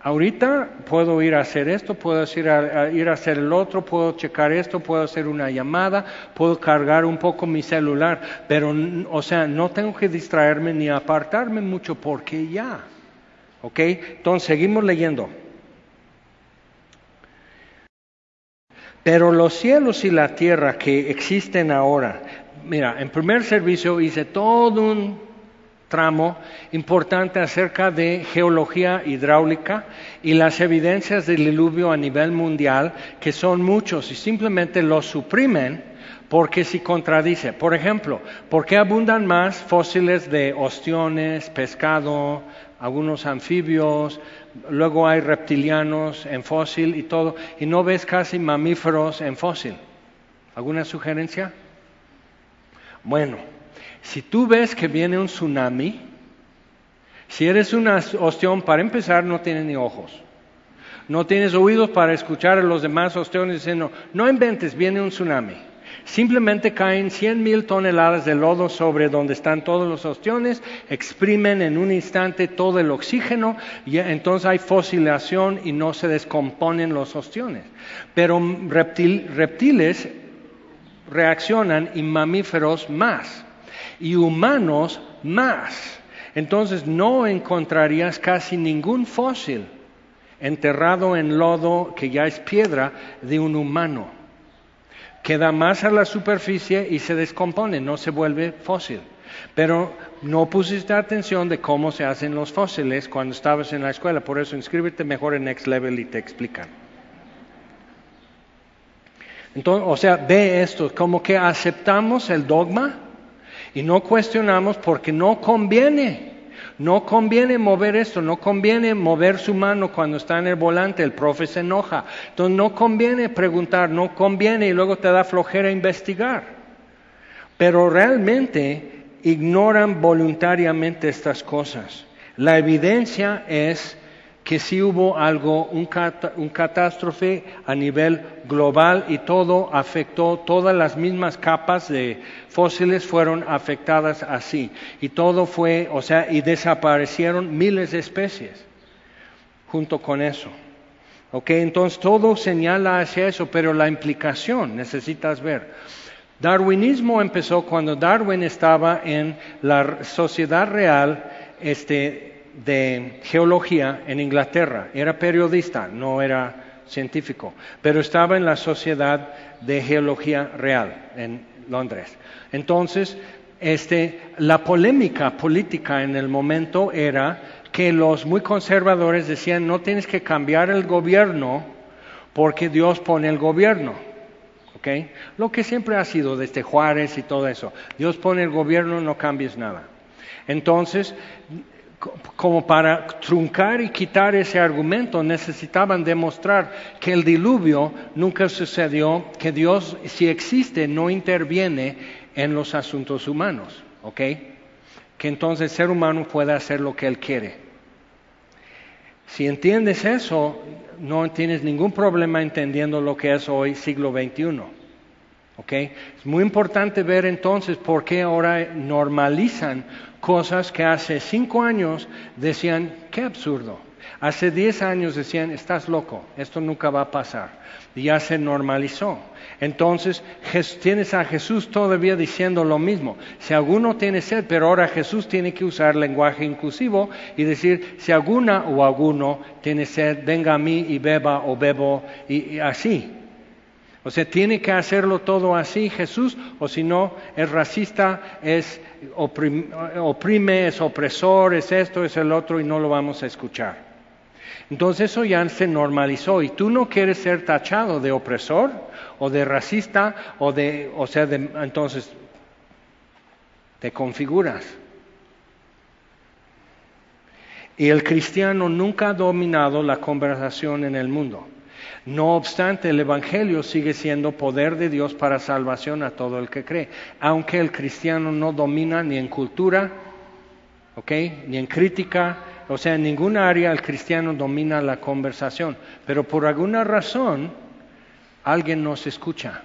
ahorita puedo ir a hacer esto, puedo ir a, ir a hacer el otro, puedo checar esto, puedo hacer una llamada, puedo cargar un poco mi celular, pero, o sea, no tengo que distraerme ni apartarme mucho porque ya. ¿Ok? Entonces seguimos leyendo. Pero los cielos y la tierra que existen ahora, mira, en primer servicio hice todo un tramo importante acerca de geología hidráulica y las evidencias del diluvio a nivel mundial, que son muchos y simplemente los suprimen porque si contradice. Por ejemplo, ¿por qué abundan más fósiles de ostiones, pescado, algunos anfibios, luego hay reptilianos en fósil y todo, y no ves casi mamíferos en fósil. ¿Alguna sugerencia? Bueno, si tú ves que viene un tsunami, si eres una ostión, para empezar no tienes ni ojos. No tienes oídos para escuchar a los demás ostiones diciendo, no inventes, viene un tsunami. Simplemente caen 100 mil toneladas de lodo sobre donde están todos los ostiones, exprimen en un instante todo el oxígeno y entonces hay fosilación y no se descomponen los ostiones. Pero reptiles reaccionan y mamíferos más y humanos más. Entonces no encontrarías casi ningún fósil enterrado en lodo que ya es piedra de un humano queda más a la superficie y se descompone, no se vuelve fósil. Pero no pusiste atención de cómo se hacen los fósiles cuando estabas en la escuela, por eso inscríbete mejor en Next Level y te explican. Entonces, o sea, ve esto, como que aceptamos el dogma y no cuestionamos porque no conviene. No conviene mover esto, no conviene mover su mano cuando está en el volante, el profe se enoja. Entonces no conviene preguntar, no conviene y luego te da flojera investigar. Pero realmente ignoran voluntariamente estas cosas. La evidencia es que sí hubo algo, un, catástrofe a nivel global y todo afectó, todas las mismas capas de fósiles fueron afectadas así. Y todo fue, o sea, y desaparecieron miles de especies junto con eso. ¿Ok? Entonces todo señala hacia eso, pero la implicación necesitas ver. Darwinismo empezó cuando Darwin estaba en la Sociedad Real este, de Geología en Inglaterra. Era periodista, no era científico, pero estaba en la Sociedad de Geología Real en Londres. Entonces, este, la polémica política en el momento era que los muy conservadores decían no tienes que cambiar el gobierno porque Dios pone el gobierno. ¿okay? Lo que siempre ha sido desde Juárez y todo eso. Dios pone el gobierno, no cambies nada. Entonces, como para truncar y quitar ese argumento, necesitaban demostrar que el diluvio nunca sucedió, que Dios, si existe, no interviene en los asuntos humanos, ¿ok? Que entonces el ser humano pueda hacer lo que él quiere. Si entiendes eso, no tienes ningún problema entendiendo lo que es hoy siglo XXI. ¿ok? Es muy importante ver entonces por qué ahora normalizan cosas que hace cinco años decían, qué absurdo. Hace diez años decían, estás loco, esto nunca va a pasar. Y ya se normalizó. Entonces tienes a Jesús todavía diciendo lo mismo. Si alguno tiene sed, pero ahora Jesús tiene que usar lenguaje inclusivo y decir, si alguna o alguno tiene sed, venga a mí y beba o bebo y, así. O sea, tiene que hacerlo todo así Jesús, o si no, es racista, es oprime, es opresor, es esto, es el otro y no lo vamos a escuchar. Entonces eso ya se normalizó y tú no quieres ser tachado de opresor, o de racista o de, o sea, de, entonces te configuras. Y el cristiano nunca ha dominado la conversación en el mundo. No obstante, el Evangelio sigue siendo poder de Dios para salvación a todo el que cree, aunque el cristiano no domina ni en cultura, ¿okay? ni en crítica, o sea, en ninguna área el cristiano domina la conversación, pero por alguna razón alguien nos escucha.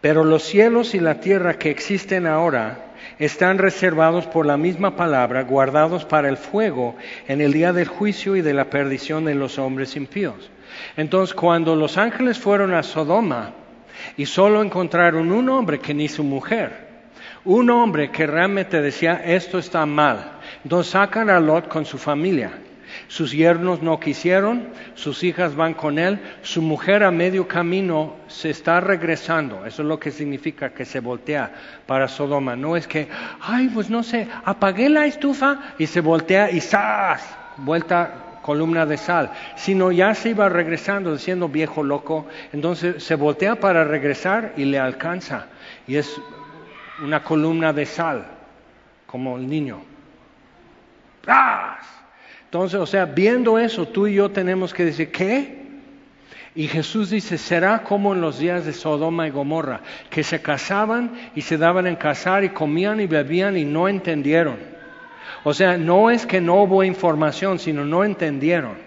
Pero los cielos y la tierra que existen ahora están reservados por la misma palabra, guardados para el fuego en el día del juicio y de la perdición de los hombres impíos. Entonces, cuando los ángeles fueron a Sodoma y solo encontraron un hombre que ni su mujer, un hombre que realmente decía, esto está mal, entonces sacan a Lot con su familia sus yernos no quisieron, sus hijas van con él, su mujer a medio camino se está regresando. Eso es lo que significa que se voltea para Sodoma. No es que, ay, pues no sé, apagué la estufa y se voltea y ¡zas! Vuelta columna de sal, sino ya se iba regresando diciendo viejo loco, entonces se voltea para regresar y le alcanza. Y es una columna de sal, como el niño. Entonces, o sea, viendo eso, tú y yo tenemos que decir, ¿qué? Y Jesús dice, será como en los días de Sodoma y Gomorra, que se casaban y se daban en casar y comían y bebían y no entendieron. O sea, no es que no hubo información, sino no entendieron.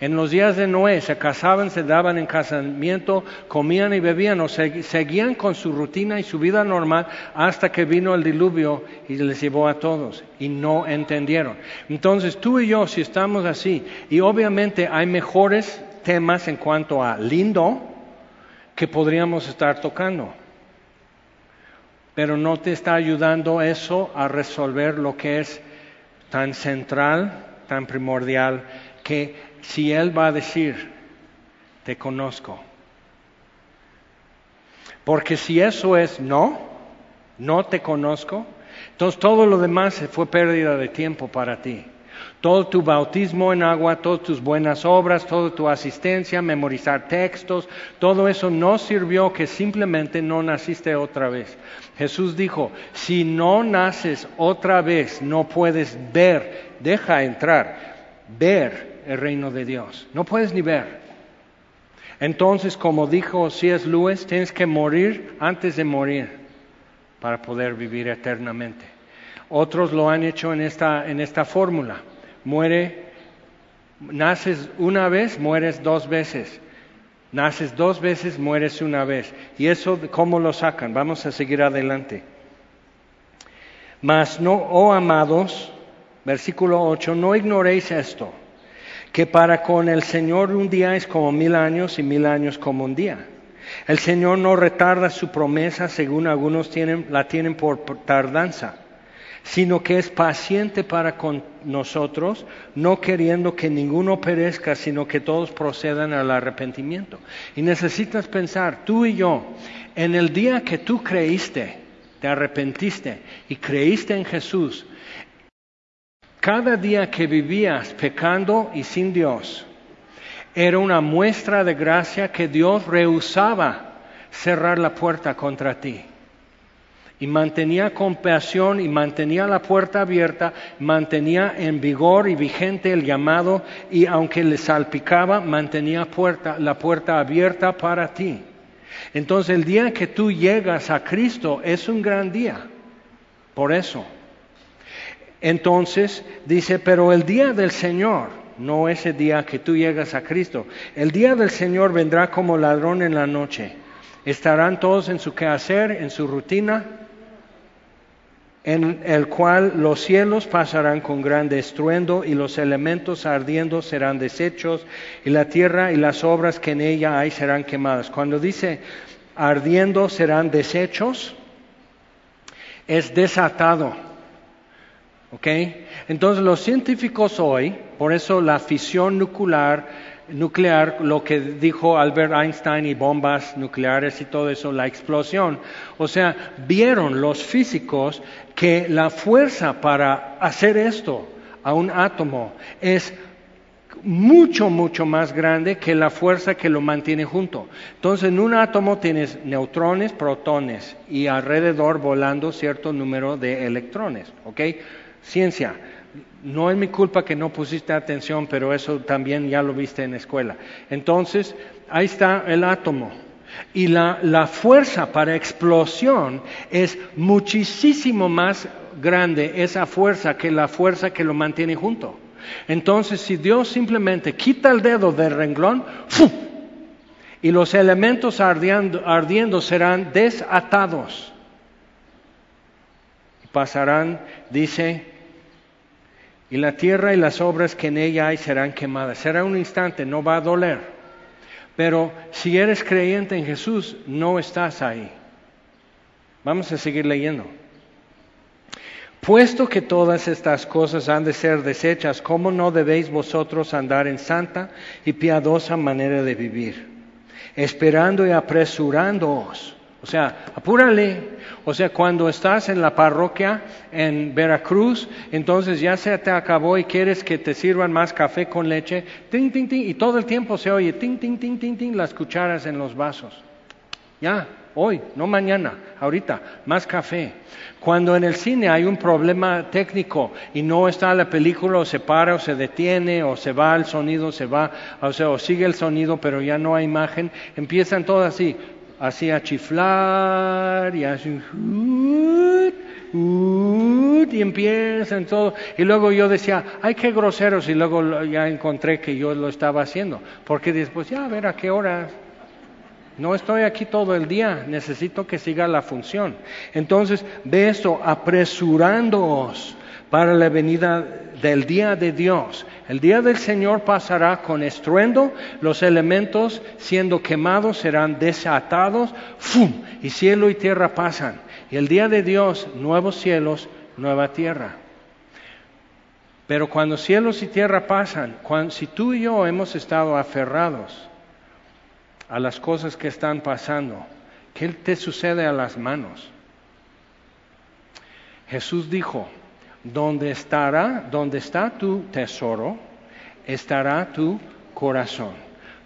En los días de Noé se casaban, se daban en casamiento, comían y bebían o seguían con su rutina y su vida normal hasta que vino el diluvio y les llevó a todos y no entendieron. Entonces tú y yo, si estamos así, y obviamente hay mejores temas en cuanto a lindo que podríamos estar tocando, pero no te está ayudando eso a resolver lo que es tan central, tan primordial, que si Él va a decir, te conozco. Porque si eso es no, no te conozco, entonces todo lo demás fue pérdida de tiempo para ti. Todo tu bautismo en agua, todas tus buenas obras, toda tu asistencia, memorizar textos, todo eso no sirvió que simplemente no naciste otra vez. Jesús dijo, si no naces otra vez, no puedes ver, deja entrar, ver el reino de Dios. No puedes ni ver. Entonces, como dijo C.S. Lewis, tienes que morir antes de morir para poder vivir eternamente. Otros lo han hecho en esta, en esta fórmula. Muere, naces una vez, mueres dos veces. Naces dos veces, mueres una vez. ¿Y eso cómo lo sacan? Vamos a seguir adelante. Mas no, oh amados, versículo 8, no ignoréis esto, que para con el Señor un día es como mil años y mil años como un día. El Señor no retarda su promesa según algunos tienen, la tienen por tardanza, sino que es paciente para con nosotros, no queriendo que ninguno perezca, sino que todos procedan al arrepentimiento. Y necesitas pensar, tú y yo, en el día que tú creíste, te arrepentiste y creíste en Jesús, cada día que vivías pecando y sin Dios, era una muestra de gracia que Dios rehusaba cerrar la puerta contra ti. Y mantenía compasión y mantenía la puerta abierta, mantenía en vigor y vigente el llamado y aunque le salpicaba, mantenía la puerta abierta para ti. Entonces el día que tú llegas a Cristo es un gran día. Por eso. Entonces dice, pero el día del Señor, no ese día que tú llegas a Cristo, el día del Señor vendrá como ladrón en la noche. Estarán todos en su quehacer, en su rutina, en el cual los cielos pasarán con gran estruendo y los elementos ardiendo serán deshechos y la tierra y las obras que en ella hay serán quemadas. Cuando dice ardiendo serán deshechos, es desatado. ¿Ok? Entonces los científicos hoy, por eso la fisión nuclear, nuclear, lo que dijo Albert Einstein y bombas nucleares y todo eso, la explosión, o sea, vieron los físicos que la fuerza para hacer esto a un átomo es mucho, mucho más grande que la fuerza que lo mantiene junto. Entonces, en un átomo tienes neutrones, protones y alrededor volando cierto número de electrones, ¿ok? Ciencia. No es mi culpa que no pusiste atención, pero eso también ya lo viste en escuela. Entonces, ahí está el átomo. Y la, la fuerza para explosión es muchísimo más grande, esa fuerza, que la fuerza que lo mantiene junto. Entonces, si Dios simplemente quita el dedo del renglón, y los elementos ardiendo, ardiendo serán desatados. Pasarán, dice, y la tierra y las obras que en ella hay serán quemadas. Será un instante, no va a doler. Pero si eres creyente en Jesús, no estás ahí. Vamos a seguir leyendo. Puesto que todas estas cosas han de ser desechas, ¿cómo no debéis vosotros andar en santa y piadosa manera de vivir? Esperando y apresurándoos. O sea, apúrale. O sea, cuando estás en la parroquia en Veracruz, entonces ya se te acabó y quieres que te sirvan más café con leche, ting, ting, ting, y todo el tiempo se oye ting, ting, ting, ting, las cucharas en los vasos. Ya, hoy, no mañana, ahorita, más café. Cuando en el cine hay un problema técnico y no está la película o se para o se detiene o se va el sonido, se va, o sea, o sigue el sonido pero ya no hay imagen, empiezan todo así, así a chiflar y así, y empiezan todo. Y luego yo decía, ay, qué groseros, y luego ya encontré que yo lo estaba haciendo, porque después, ya, a ver a qué hora no estoy aquí todo el día, necesito que siga la función. Entonces, ve esto, apresurándoos para la venida del día de Dios. El día del Señor pasará con estruendo, los elementos siendo quemados serán desatados, ¡fum! y cielo y tierra pasan. Y el día de Dios, nuevos cielos, nueva tierra. Pero cuando cielos y tierra pasan, si tú y yo hemos estado aferrados a las cosas que están pasando. ¿Qué te sucede a las manos? Jesús dijo, donde estará, donde está tu tesoro, estará tu corazón.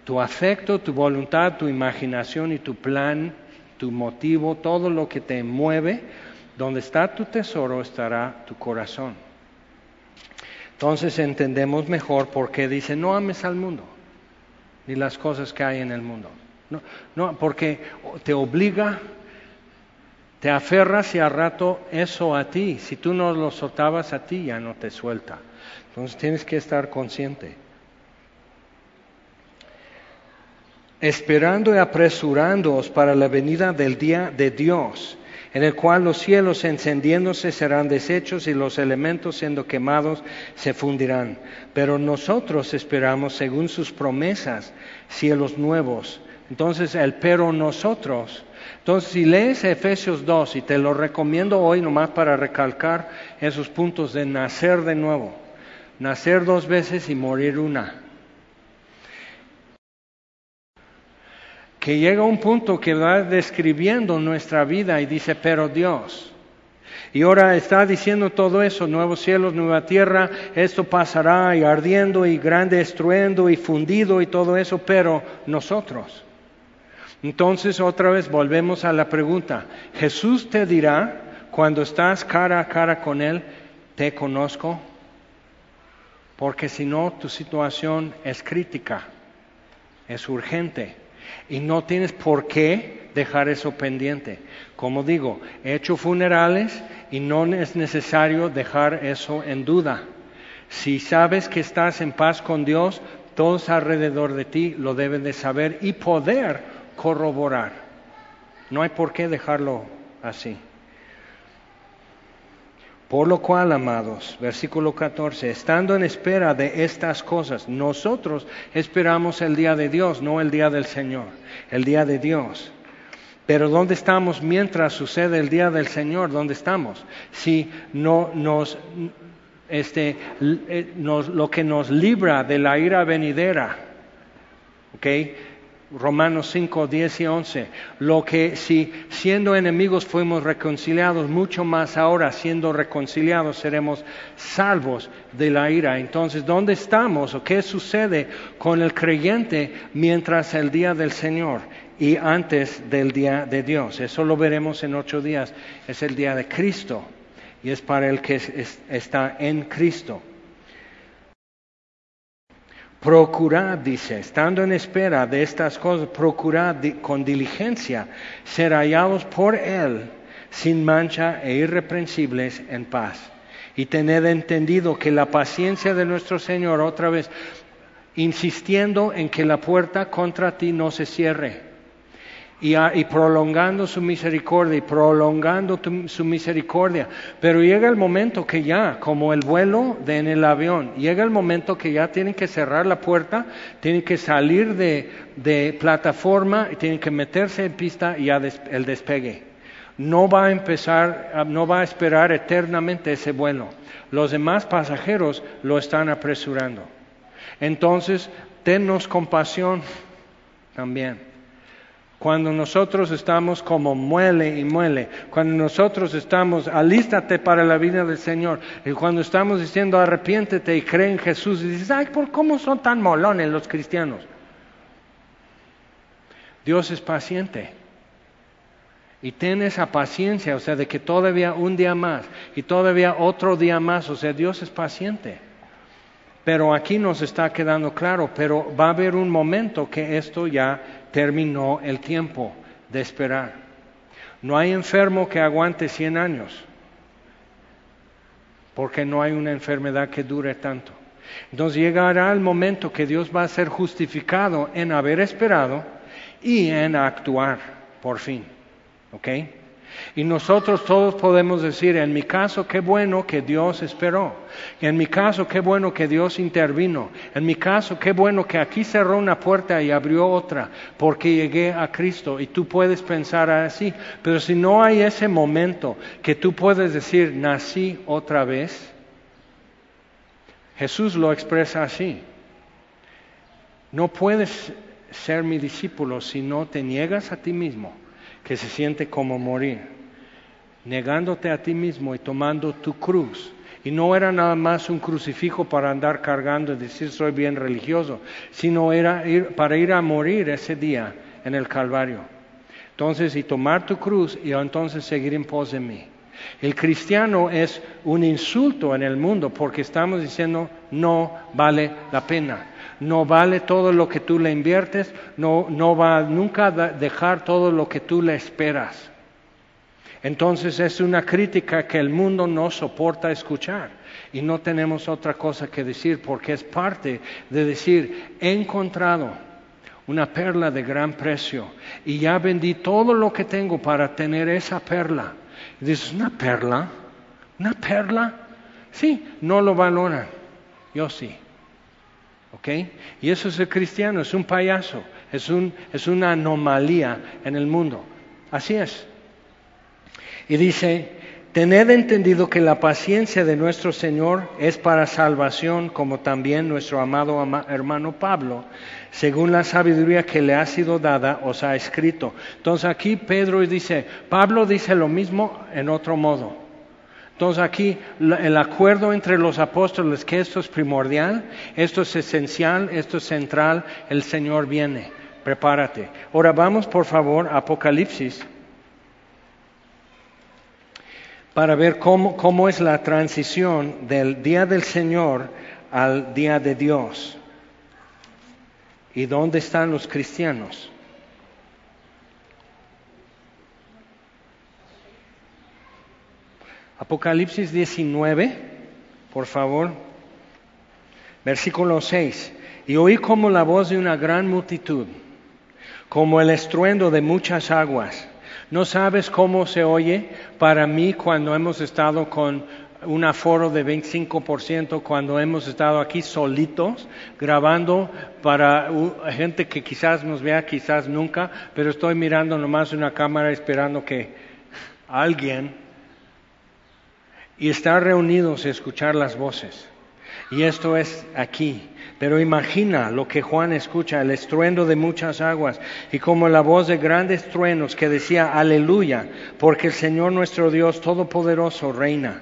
Tu afecto, tu voluntad, tu imaginación y tu plan, tu motivo, todo lo que te mueve, donde está tu tesoro estará tu corazón. Entonces entendemos mejor por qué dice, no ames al mundo ni las cosas que hay en el mundo. No, no, porque te obliga, te aferras y al rato eso a ti. Si tú no lo soltabas a ti, ya no te suelta. Entonces tienes que estar consciente. Esperando y apresurándoos para la venida del día de Dios, en el cual los cielos encendiéndose serán deshechos y los elementos siendo quemados se fundirán. Pero nosotros esperamos, según sus promesas, cielos nuevos. Entonces, el pero nosotros. Entonces, si lees Efesios 2, y te lo recomiendo hoy nomás para recalcar esos puntos de nacer de nuevo, nacer dos veces y morir una. que llega un punto que va describiendo nuestra vida y dice, pero Dios. Y ahora está diciendo todo eso, nuevos cielos, nueva tierra, esto pasará y ardiendo y grande estruendo y fundido y todo eso, pero nosotros. Entonces otra vez volvemos a la pregunta, Jesús te dirá cuando estás cara a cara con Él, te conozco, porque si no tu situación es crítica, es urgente y no tienes por qué dejar eso pendiente. Como digo, he hecho funerales y no es necesario dejar eso en duda. Si sabes que estás en paz con Dios, todos alrededor de ti lo deben de saber y poder corroborar. No hay por qué dejarlo así. Por lo cual, amados, versículo 14, estando en espera de estas cosas, nosotros esperamos el día de Dios, no el día del Señor, el día de Dios. Pero ¿dónde estamos mientras sucede el día del Señor? ¿Dónde estamos? Si no nos, este, eh, nos, lo que nos libra de la ira venidera, ¿ok? Romanos 5, 10 y 11. Lo que si siendo enemigos fuimos reconciliados, mucho más ahora siendo reconciliados seremos salvos de la ira. Entonces, ¿dónde estamos o qué sucede con el creyente mientras el día del Señor y antes del día de Dios? Eso lo veremos en ocho días. Es el día de Cristo y es para el que está en Cristo. Procurad, dice, estando en espera de estas cosas, procurad con diligencia ser hallados por Él sin mancha e irreprensibles en paz. Y tened entendido que la paciencia de nuestro Señor, otra vez, insistiendo en que la puerta contra ti no se cierre y, prolongando su misericordia y prolongando su misericordia. Pero llega el momento que ya, como el vuelo de en el avión, llega el momento que ya tienen que cerrar la puerta, tienen que salir de, plataforma y tienen que meterse en pista y ya el despegue. No va a empezar, no va a esperar eternamente ese vuelo. Los demás pasajeros lo están apresurando. Entonces, tennos compasión también cuando nosotros estamos como muele y muele, cuando nosotros estamos, alístate para la vida del Señor, y cuando estamos diciendo arrepiéntete y cree en Jesús, y dices, ay, ¿por cómo son tan molones los cristianos? Dios es paciente. Y ten esa paciencia, o sea, de que todavía un día más y todavía otro día más, o sea, Dios es paciente. Pero aquí nos está quedando claro, pero va a haber un momento que esto ya terminó el tiempo de esperar. No hay enfermo que aguante 100 años, porque no hay una enfermedad que dure tanto. Entonces llegará el momento que Dios va a ser justificado en haber esperado y en actuar por fin. ¿Ok? Y nosotros todos podemos decir, en mi caso, qué bueno que Dios esperó. En mi caso, qué bueno que Dios intervino. En mi caso, qué bueno que aquí cerró una puerta y abrió otra, porque llegué a Cristo. Y tú puedes pensar así. Pero si no hay ese momento que tú puedes decir, nací otra vez, Jesús lo expresa así. No puedes ser mi discípulo si no te niegas a ti mismo que se siente como morir, negándote a ti mismo y tomando tu cruz. Y no era nada más un crucifijo para andar cargando y decir soy bien religioso, sino era ir, para ir a morir ese día en el Calvario. Entonces, y tomar tu cruz y entonces seguir en pos de mí. El cristiano es un insulto en el mundo porque estamos diciendo no vale la pena no vale todo lo que tú le inviertes, no, no va nunca a dejar todo lo que tú le esperas. Entonces es una crítica que el mundo no soporta escuchar y no tenemos otra cosa que decir porque es parte de decir, he encontrado una perla de gran precio y ya vendí todo lo que tengo para tener esa perla Y dices, ¿una perla? ¿Una perla? Sí, no lo valoran. Yo sí. Y eso es el cristiano, es un payaso, es, un, es una anomalía en el mundo. Así es. Y dice, tened entendido que la paciencia de nuestro Señor es para salvación, como también nuestro amado hermano Pablo, según la sabiduría que le ha sido dada, os ha escrito. Entonces aquí Pedro dice, Pablo dice lo mismo en otro modo. Entonces aquí el acuerdo entre los apóstoles que esto es primordial, esto es esencial, esto es central, el Señor viene, prepárate. Ahora vamos por favor a Apocalipsis para ver cómo, cómo es la transición del día del Señor al día de Dios. ¿Y dónde están los cristianos? Apocalipsis 19, por favor, versículo 6. Y oí como la voz de una gran multitud, como el estruendo de muchas aguas. ¿No sabes cómo se oye para mí cuando hemos estado con un aforo de 25%, cuando hemos estado aquí solitos, grabando para gente que quizás nos vea, quizás nunca, pero estoy mirando nomás una cámara esperando que alguien y estar reunidos y escuchar las voces. Y esto es aquí. Pero imagina lo que Juan escucha, el estruendo de muchas aguas y como la voz de grandes truenos que decía, aleluya, porque el Señor nuestro Dios Todopoderoso reina.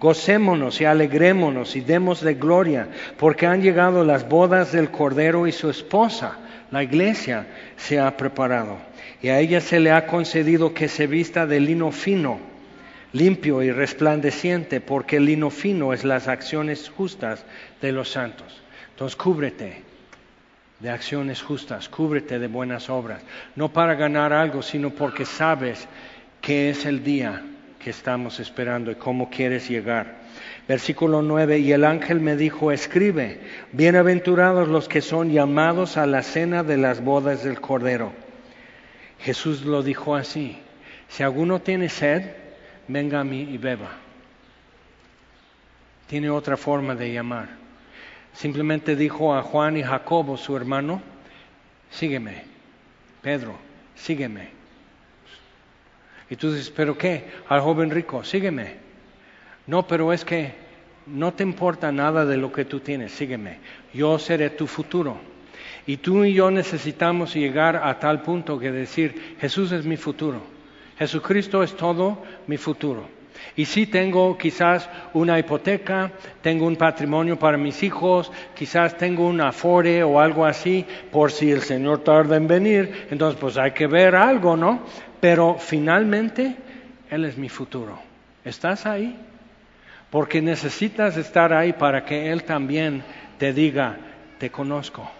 Gocémonos y alegrémonos y démosle gloria, porque han llegado las bodas del Cordero y su esposa, la iglesia, se ha preparado. Y a ella se le ha concedido que se vista de lino fino limpio y resplandeciente, porque el lino fino es las acciones justas de los santos. Entonces cúbrete de acciones justas, cúbrete de buenas obras, no para ganar algo, sino porque sabes que es el día que estamos esperando y cómo quieres llegar. Versículo 9, y el ángel me dijo, escribe, bienaventurados los que son llamados a la cena de las bodas del Cordero. Jesús lo dijo así, si alguno tiene sed, venga a mí y beba. Tiene otra forma de llamar. Simplemente dijo a Juan y Jacobo, su hermano, sígueme. Pedro, sígueme. Y tú dices, ¿pero qué? Al joven rico, sígueme. No, pero es que no te importa nada de lo que tú tienes, sígueme. Yo seré tu futuro. Y tú y yo necesitamos llegar a tal punto que decir, Jesús es mi futuro. Jesucristo es todo mi futuro. Y si tengo quizás una hipoteca, tengo un patrimonio para mis hijos, quizás tengo un afore o algo así, por si el Señor tarda en venir, entonces pues hay que ver algo, ¿no? Pero finalmente Él es mi futuro. ¿Estás ahí? Porque necesitas estar ahí para que Él también te diga, te conozco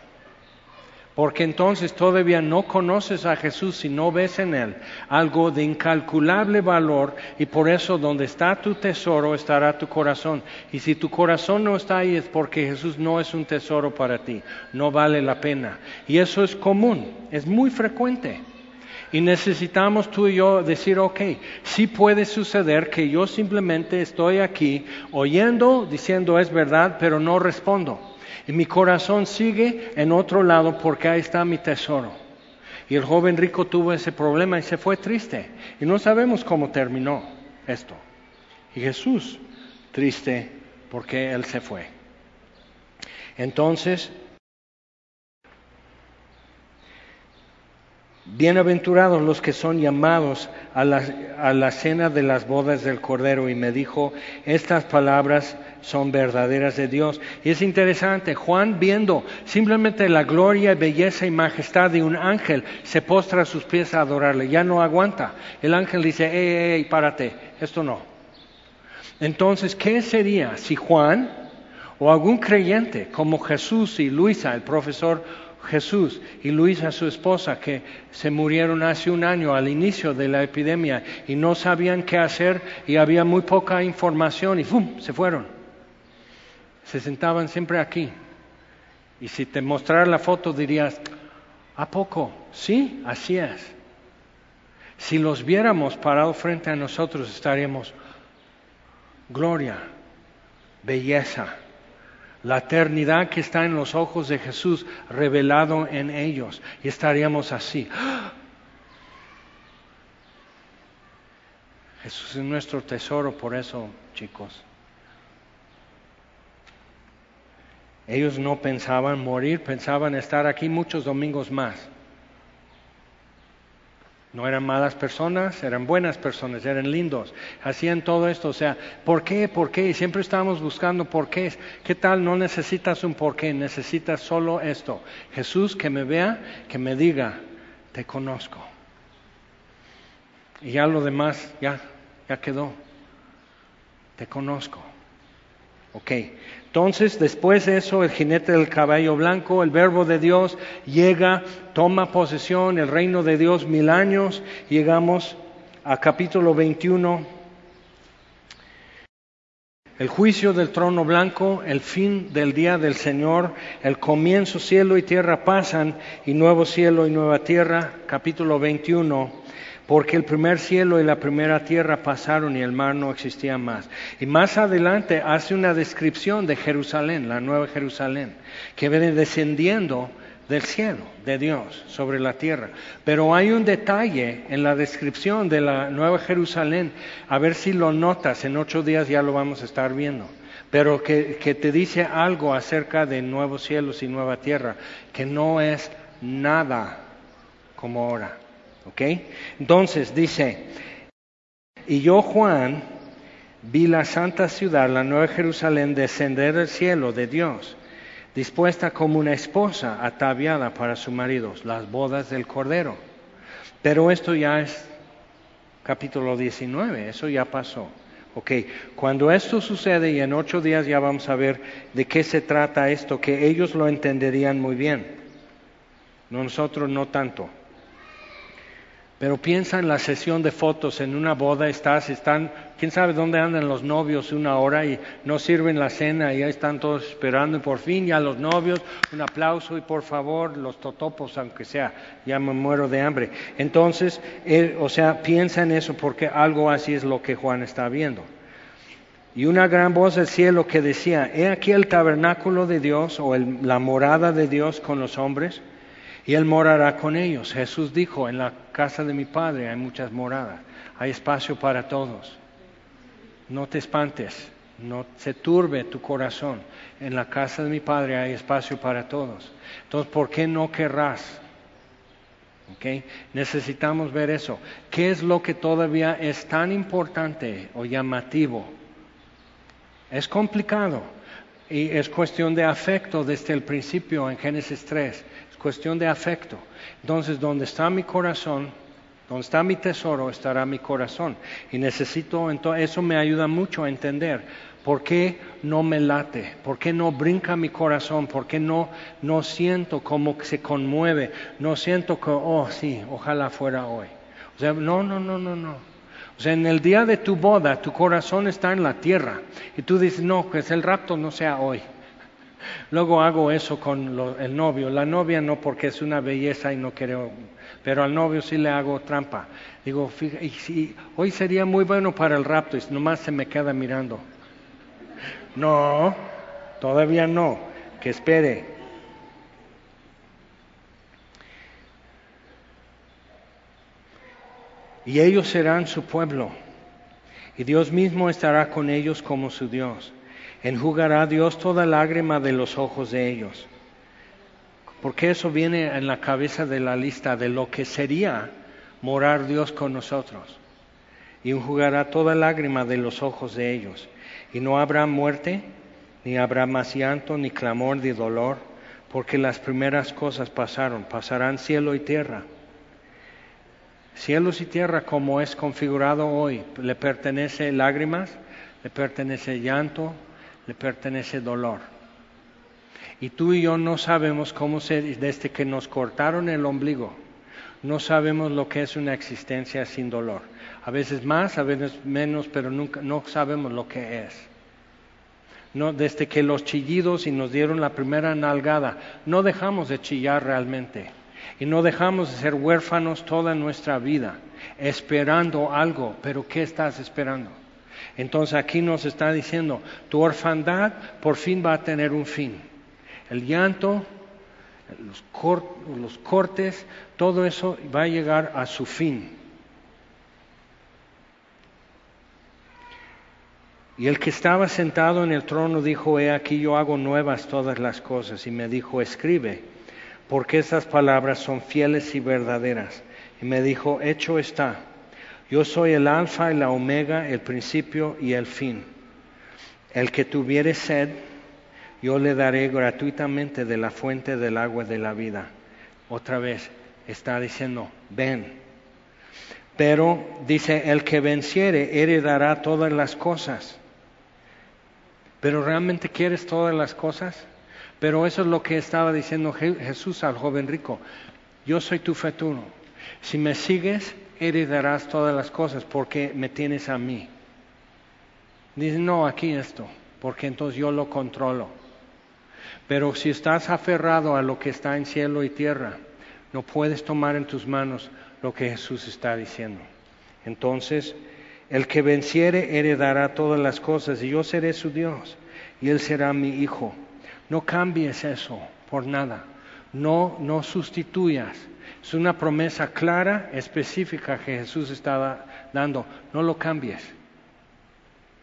porque entonces todavía no conoces a Jesús si no ves en Él algo de incalculable valor y por eso donde está tu tesoro estará tu corazón. Y si tu corazón no está ahí es porque Jesús no es un tesoro para ti, no vale la pena. Y eso es común, es muy frecuente. Y necesitamos tú y yo decir, ok, sí puede suceder que yo simplemente estoy aquí oyendo, diciendo es verdad, pero no respondo. Y mi corazón sigue en otro lado porque ahí está mi tesoro. Y el joven rico tuvo ese problema y se fue triste. Y no sabemos cómo terminó esto. Y Jesús triste porque él se fue. Entonces, Bienaventurados los que son llamados a la, a la, cena de las bodas del Cordero. Y me dijo, estas palabras son verdaderas de Dios. Y es interesante, Juan viendo simplemente la gloria, belleza y majestad de un ángel, se postra a sus pies a adorarle. Ya no aguanta. El ángel dice, ey, ey, párate, esto no. Entonces, ¿qué sería si Juan o algún creyente como Jesús y Luisa, el profesor Jesús y Luisa, su esposa, que se murieron hace un año al inicio de la epidemia y no sabían qué hacer y había muy poca información y ¡fum! se fueron. Se sentaban siempre aquí. Y si te mostrara la foto dirías, ¿a poco? Sí, así es. Si los viéramos parados frente a nosotros, estaríamos gloria, belleza, la eternidad que está en los ojos de Jesús revelado en ellos. Y estaríamos así. Jesús es nuestro tesoro, por eso, chicos. Ellos no pensaban morir, pensaban estar aquí muchos domingos más. No eran malas personas, eran buenas personas, eran lindos, hacían todo esto. O sea, ¿por qué? ¿Por qué? Siempre estábamos buscando por qué. ¿Qué tal? No necesitas un por qué, necesitas solo esto. Jesús que me vea, que me diga, te conozco. Y ya lo demás, ya, ya quedó. Te conozco. Ok, entonces, después de eso, el jinete del caballo blanco, el verbo de Dios, llega, toma posesión, el reino de Dios, mil años. Llegamos a capítulo 21. El juicio del trono blanco, el fin del día del Señor, el comienzo, cielo y tierra pasan, y nuevo cielo y nueva tierra, capítulo 21 porque el primer cielo y la primera tierra pasaron y el mar no existía más. Y más adelante hace una descripción de Jerusalén, la nueva Jerusalén, que viene descendiendo del cielo, de Dios, sobre la tierra. Pero hay un detalle en la descripción de la nueva Jerusalén, a ver si lo notas, en ocho días ya lo vamos a estar viendo, pero que, que te dice algo acerca de nuevos cielos y nueva tierra, que no es nada como ahora. ¿Ok? Entonces dice, y yo Juan vi la santa ciudad, la nueva Jerusalén, descender del cielo de Dios, dispuesta como una esposa ataviada para su marido, las bodas del Cordero. Pero esto ya es capítulo 19, eso ya pasó. Ok, cuando esto sucede y en ocho días ya vamos a ver de qué se trata esto, que ellos lo entenderían muy bien, nosotros no tanto. Pero piensa en la sesión de fotos en una boda, estás, están, quién sabe dónde andan los novios una hora y no sirven la cena y ya están todos esperando y por fin ya los novios, un aplauso y por favor los totopos aunque sea, ya me muero de hambre. Entonces, o sea, piensa en eso porque algo así es lo que Juan está viendo. Y una gran voz del cielo que decía, he aquí el tabernáculo de Dios o la morada de Dios con los hombres y Él morará con ellos. Jesús dijo, en la casa de mi Padre hay muchas moradas, hay espacio para todos. No te espantes, no se turbe tu corazón. En la casa de mi Padre hay espacio para todos. Entonces, ¿por qué no querrás? ¿Okay? Necesitamos ver eso. ¿Qué es lo que todavía es tan importante o llamativo? Es complicado y es cuestión de afecto desde el principio en Génesis 3 cuestión de afecto. Entonces, donde está mi corazón, donde está mi tesoro, estará mi corazón. Y necesito, entonces, eso me ayuda mucho a entender por qué no me late, por qué no brinca mi corazón, por qué no, no siento como que se conmueve, no siento que, oh sí, ojalá fuera hoy. O sea, no, no, no, no, no. O sea, en el día de tu boda, tu corazón está en la tierra. Y tú dices, no, que el rapto no sea hoy. *laughs* Luego hago eso con el novio. La novia no porque es una belleza y no quiero, pero al novio sí le hago trampa. Digo, fíjate, hoy sería muy bueno para el rapto y nomás se me queda mirando. *laughs* No, todavía no, que espere. Y ellos serán su pueblo, y Dios mismo estará con ellos como su Dios enjugará Dios toda lágrima de los ojos de ellos. Porque eso viene en la cabeza de la lista de lo que sería morar Dios con nosotros. Y enjugará toda lágrima de los ojos de ellos. Y no habrá muerte, ni habrá más llanto, ni clamor, ni dolor, porque las primeras cosas pasaron, pasarán cielo y tierra. Cielos y tierra como es configurado hoy, le pertenece lágrimas, le pertenece llanto, le pertenece dolor. Y tú y yo no sabemos cómo se, desde que nos cortaron el ombligo, no sabemos lo que es una existencia sin dolor. A veces más, a veces menos, pero nunca, no sabemos lo que es. No, desde que los chillidos y nos dieron la primera nalgada, no dejamos de chillar realmente. Y no dejamos de ser huérfanos toda nuestra vida, esperando algo, pero ¿qué estás esperando? Entonces aquí nos está diciendo, tu orfandad por fin va a tener un fin. El llanto, los, los cortes, todo eso va a llegar a su fin. Y el que estaba sentado en el trono dijo, he aquí yo hago nuevas todas las cosas. Y me dijo, escribe, porque estas palabras son fieles y verdaderas. Y me dijo, hecho está, yo soy el alfa y la omega, el principio y el fin. El que tuviere sed, yo le daré gratuitamente de la fuente del agua de la vida. Otra vez está diciendo, ven. Pero dice, el que venciere heredará todas las cosas pero realmente quieres todas las cosas. Pero eso es lo que estaba diciendo Jesús al joven rico. Yo soy tu futuro. Si me sigues, heredarás todas las cosas porque me tienes a mí. Dice, no, aquí esto, porque entonces yo lo controlo. Pero si estás aferrado a lo que está en cielo y tierra, no puedes tomar en tus manos lo que Jesús está diciendo. Entonces, el que venciere heredará todas las cosas y yo seré su Dios y él será mi hijo. No cambies eso por nada. No, no sustituyas. Es una promesa clara, específica que Jesús estaba dando. No lo cambies.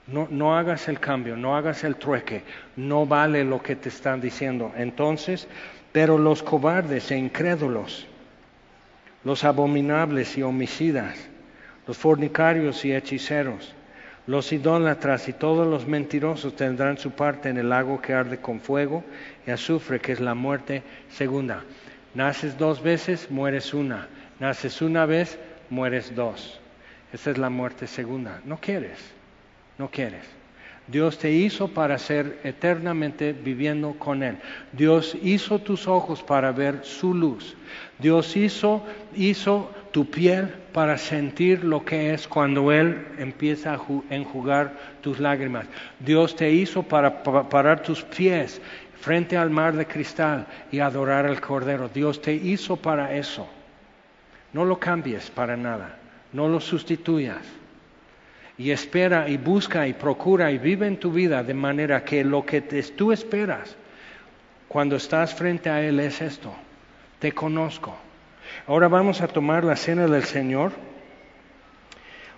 No, no, hagas el cambio, no hagas el trueque, no vale lo que te están diciendo. Entonces, pero los cobardes e incrédulos, los abominables y homicidas, los fornicarios y hechiceros, los idólatras y todos los mentirosos tendrán su parte en el lago que arde con fuego y azufre, que es la muerte segunda. Naces dos veces, mueres una. Naces una vez, mueres dos. Esa es la muerte segunda. No quieres, no quieres. Dios te hizo para ser eternamente viviendo con Él. Dios hizo tus ojos para ver su luz. Dios hizo, hizo tu piel para sentir lo que es cuando Él empieza a enjugar tus lágrimas. Dios te hizo para parar tus pies frente al mar de cristal y adorar al Cordero. Dios te hizo para eso. No lo cambies para nada, no lo sustituyas. Y espera y busca y procura y vive en tu vida de manera que lo que tú esperas cuando estás frente a Él es esto. Te conozco Ahora vamos a tomar la cena del Señor.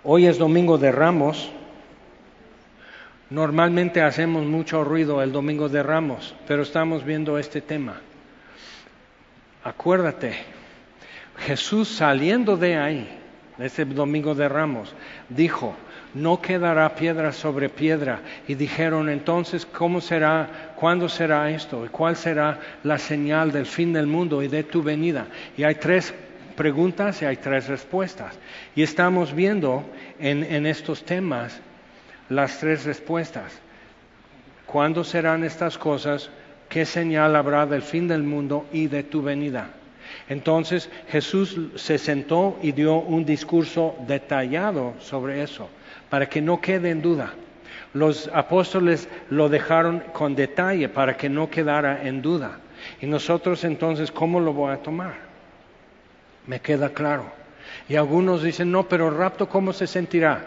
Hoy es domingo de Ramos. Normalmente hacemos mucho ruido el domingo de Ramos, pero estamos viendo este tema. Acuérdate, Jesús saliendo de ahí, ese domingo de Ramos, dijo, no quedará piedra sobre piedra. Y dijeron entonces, ¿cómo será, cuándo será esto? ¿Y cuál será la señal del fin del mundo y de tu venida? Y hay tres preguntas y hay tres respuestas. Y estamos viendo en, en estos temas las tres respuestas. ¿Cuándo serán estas cosas? ¿Qué señal habrá del fin del mundo y de tu venida? Entonces Jesús se sentó y dio un discurso detallado sobre eso para que no quede en duda. Los apóstoles lo dejaron con detalle para que no quedara en duda. Y nosotros entonces, ¿cómo lo voy a tomar? Me queda claro. Y algunos dicen, no, pero rapto, ¿cómo se sentirá?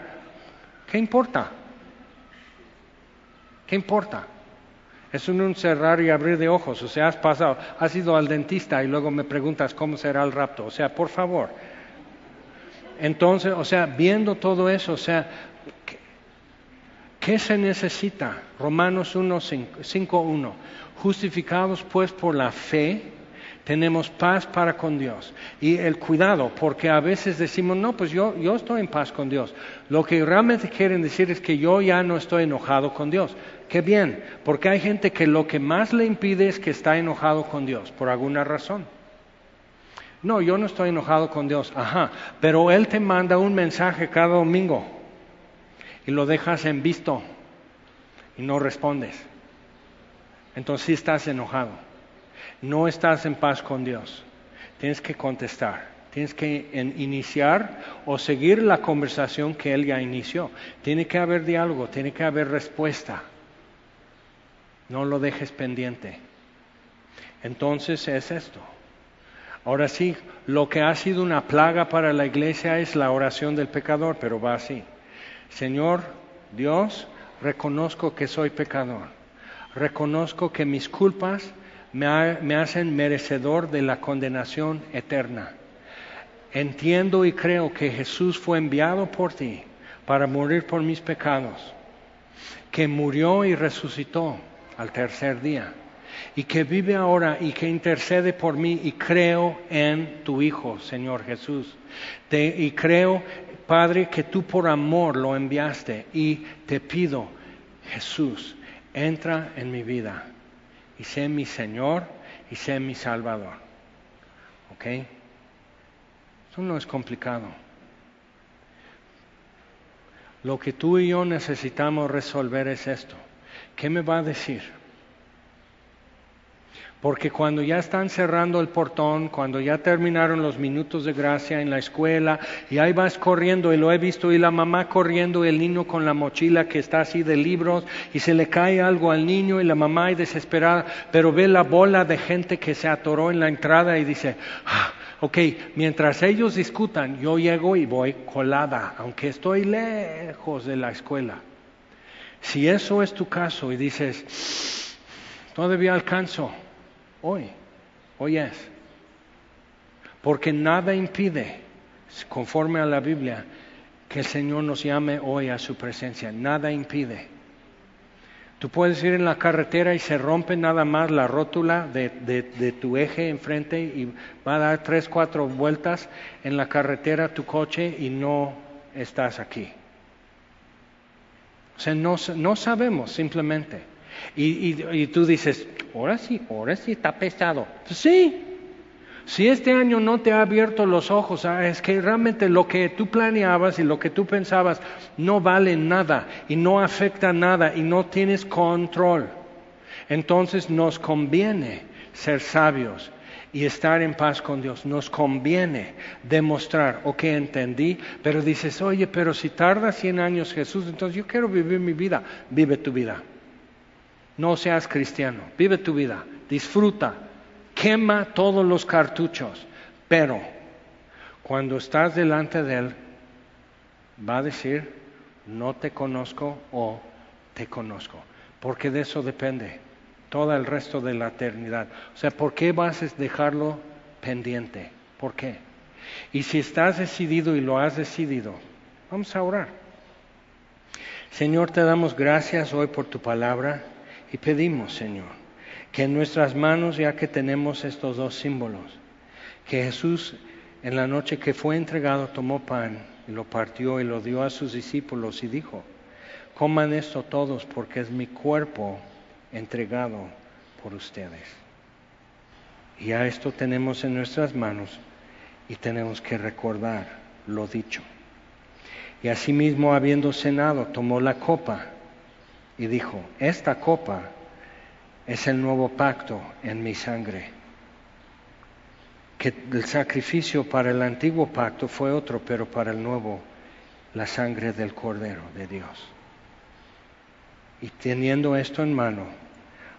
¿Qué importa? ¿Qué importa? Es un cerrar y abrir de ojos. O sea, has pasado, has ido al dentista y luego me preguntas cómo será el rapto. O sea, por favor. Entonces, o sea, viendo todo eso, o sea, ¿Qué se necesita? Romanos 5.1. Justificados pues por la fe, tenemos paz para con Dios. Y el cuidado, porque a veces decimos, no, pues yo, yo estoy en paz con Dios. Lo que realmente quieren decir es que yo ya no estoy enojado con Dios. Qué bien, porque hay gente que lo que más le impide es que está enojado con Dios, por alguna razón. No, yo no estoy enojado con Dios, ajá, pero Él te manda un mensaje cada domingo y lo dejas en visto y no respondes. Entonces sí estás enojado. No estás en paz con Dios. Tienes que contestar. Tienes que iniciar o seguir la conversación que Él ya inició. Tiene que haber diálogo, tiene que haber respuesta. No lo dejes pendiente. Entonces es esto. Ahora sí, lo que ha sido una plaga para la iglesia es la oración del pecador, pero va así. Señor Dios, reconozco que soy pecador. Reconozco que mis culpas me, hacen merecedor de la condenación eterna. Entiendo y creo que Jesús fue enviado por ti para morir por mis pecados, que murió y resucitó al tercer día y que vive ahora y que intercede por mí y creo en tu Hijo, Señor Jesús. y creo, Padre, que tú por amor lo enviaste y te pido, Jesús, entra en mi vida y sé mi Señor y sé mi Salvador. ¿Ok? Eso no es complicado. Lo que tú y yo necesitamos resolver es esto. ¿Qué me va a decir? Porque cuando ya están cerrando el portón, cuando ya terminaron los minutos de gracia en la escuela, y ahí vas corriendo, y lo he visto, y la mamá corriendo, y el niño con la mochila que está así de libros, y se le cae algo al niño, y la mamá es desesperada, pero ve la bola de gente que se atoró en la entrada y dice, ah, ok, mientras ellos discutan, yo llego y voy colada, aunque estoy lejos de la escuela. Si eso es tu caso y dices, todavía alcanzo, hoy, hoy es. Porque nada impide, conforme a la Biblia, que el Señor nos llame hoy a su presencia. Nada impide. Tú puedes ir en la carretera y se rompe nada más la rótula de, tu eje enfrente y va a dar tres, cuatro vueltas en la carretera tu coche y no estás aquí. O sea, no sabemos simplemente. Y, tú dices, ahora sí, ahora sí está pesado. Pues sí, si este año no te ha abierto los ojos, ah, es que realmente lo que tú planeabas y lo que tú pensabas no vale nada y no afecta nada y no tienes control. Entonces nos conviene ser sabios y estar en paz con Dios. Nos conviene demostrar, ok, entendí, pero dices, oye, pero si tarda 100 años Jesús, entonces yo quiero vivir mi vida, vive tu vida. No seas cristiano, vive tu vida, disfruta, quema todos los cartuchos, pero cuando estás delante de Él, va a decir, no te conozco o te conozco, porque de eso depende todo el resto de la eternidad. O sea, ¿por qué vas a dejarlo pendiente? ¿Por qué? Y si estás decidido y lo has decidido, vamos a orar. Señor, te damos gracias hoy por tu palabra. Y pedimos, Señor, que en nuestras manos, ya que tenemos estos dos símbolos, que Jesús en la noche que fue entregado tomó pan y lo partió y lo dio a sus discípulos y dijo, coman esto todos porque es mi cuerpo entregado por ustedes. Y a esto tenemos en nuestras manos y tenemos que recordar lo dicho. Y asimismo, habiendo cenado, tomó la copa y dijo, esta copa es el nuevo pacto en mi sangre. Que el sacrificio para el antiguo pacto fue otro, pero para el nuevo, la sangre del Cordero de Dios. Y teniendo esto en mano,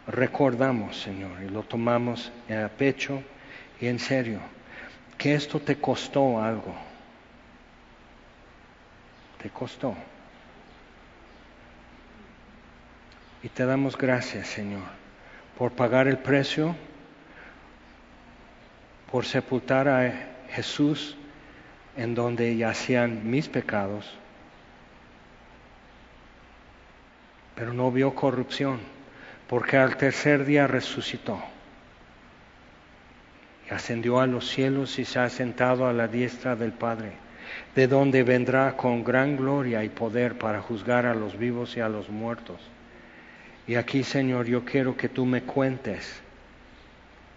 recordamos, Señor, y lo tomamos a pecho y en serio, que esto te costó algo. Te costó. Y te damos gracias, Señor, por pagar el precio, por sepultar a Jesús en donde yacían mis pecados, pero no vio corrupción, porque al tercer día resucitó y ascendió a los cielos y se ha sentado a la diestra del Padre, de donde vendrá con gran gloria y poder para juzgar a los vivos y a los muertos. Y aquí, Señor, yo quiero que tú me cuentes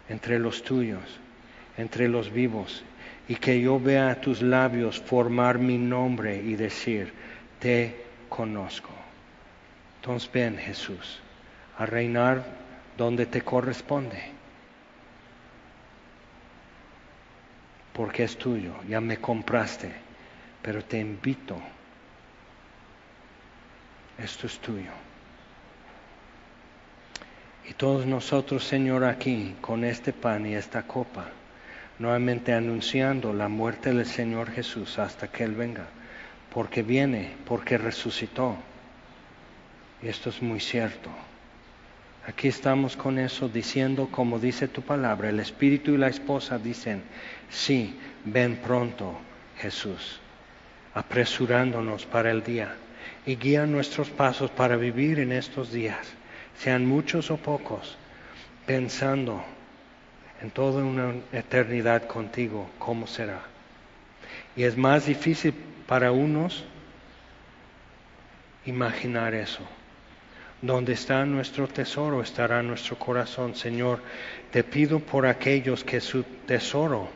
entre los tuyos, entre los vivos, y que yo vea tus labios formar mi nombre y decir, te conozco. Entonces ven, Jesús, a reinar donde te corresponde, porque es tuyo, ya me compraste, pero te invito, esto es tuyo. Y todos nosotros, Señor, aquí, con este pan y esta copa, nuevamente anunciando la muerte del Señor Jesús hasta que Él venga, porque viene, porque resucitó. Y esto es muy cierto. Aquí estamos con eso diciendo, como dice tu palabra, el Espíritu y la esposa dicen, sí, ven pronto, Jesús, apresurándonos para el día y guía nuestros pasos para vivir en estos días, sean muchos o pocos, pensando en toda una eternidad contigo, cómo será. Y es más difícil para unos imaginar eso. Donde está nuestro tesoro estará nuestro corazón. Señor, te pido por aquellos que su tesoro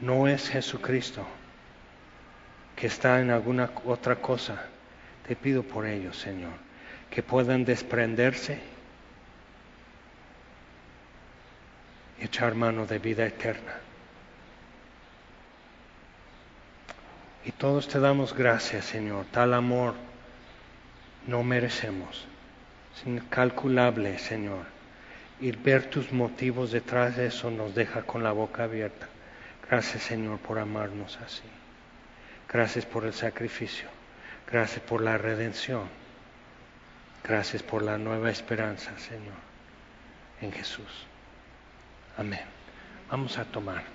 no es Jesucristo, que está en alguna otra cosa. Te pido por ellos, Señor, que puedan desprenderse y echar mano de vida eterna. Y todos te damos gracias, Señor. Tal amor no merecemos. Es incalculable, Señor. Y ver tus motivos detrás de eso nos deja con la boca abierta. Gracias, Señor, por amarnos así. Gracias por el sacrificio. Gracias por la redención. Gracias por la nueva esperanza, Señor, en Jesús. Amén. Vamos a tomar.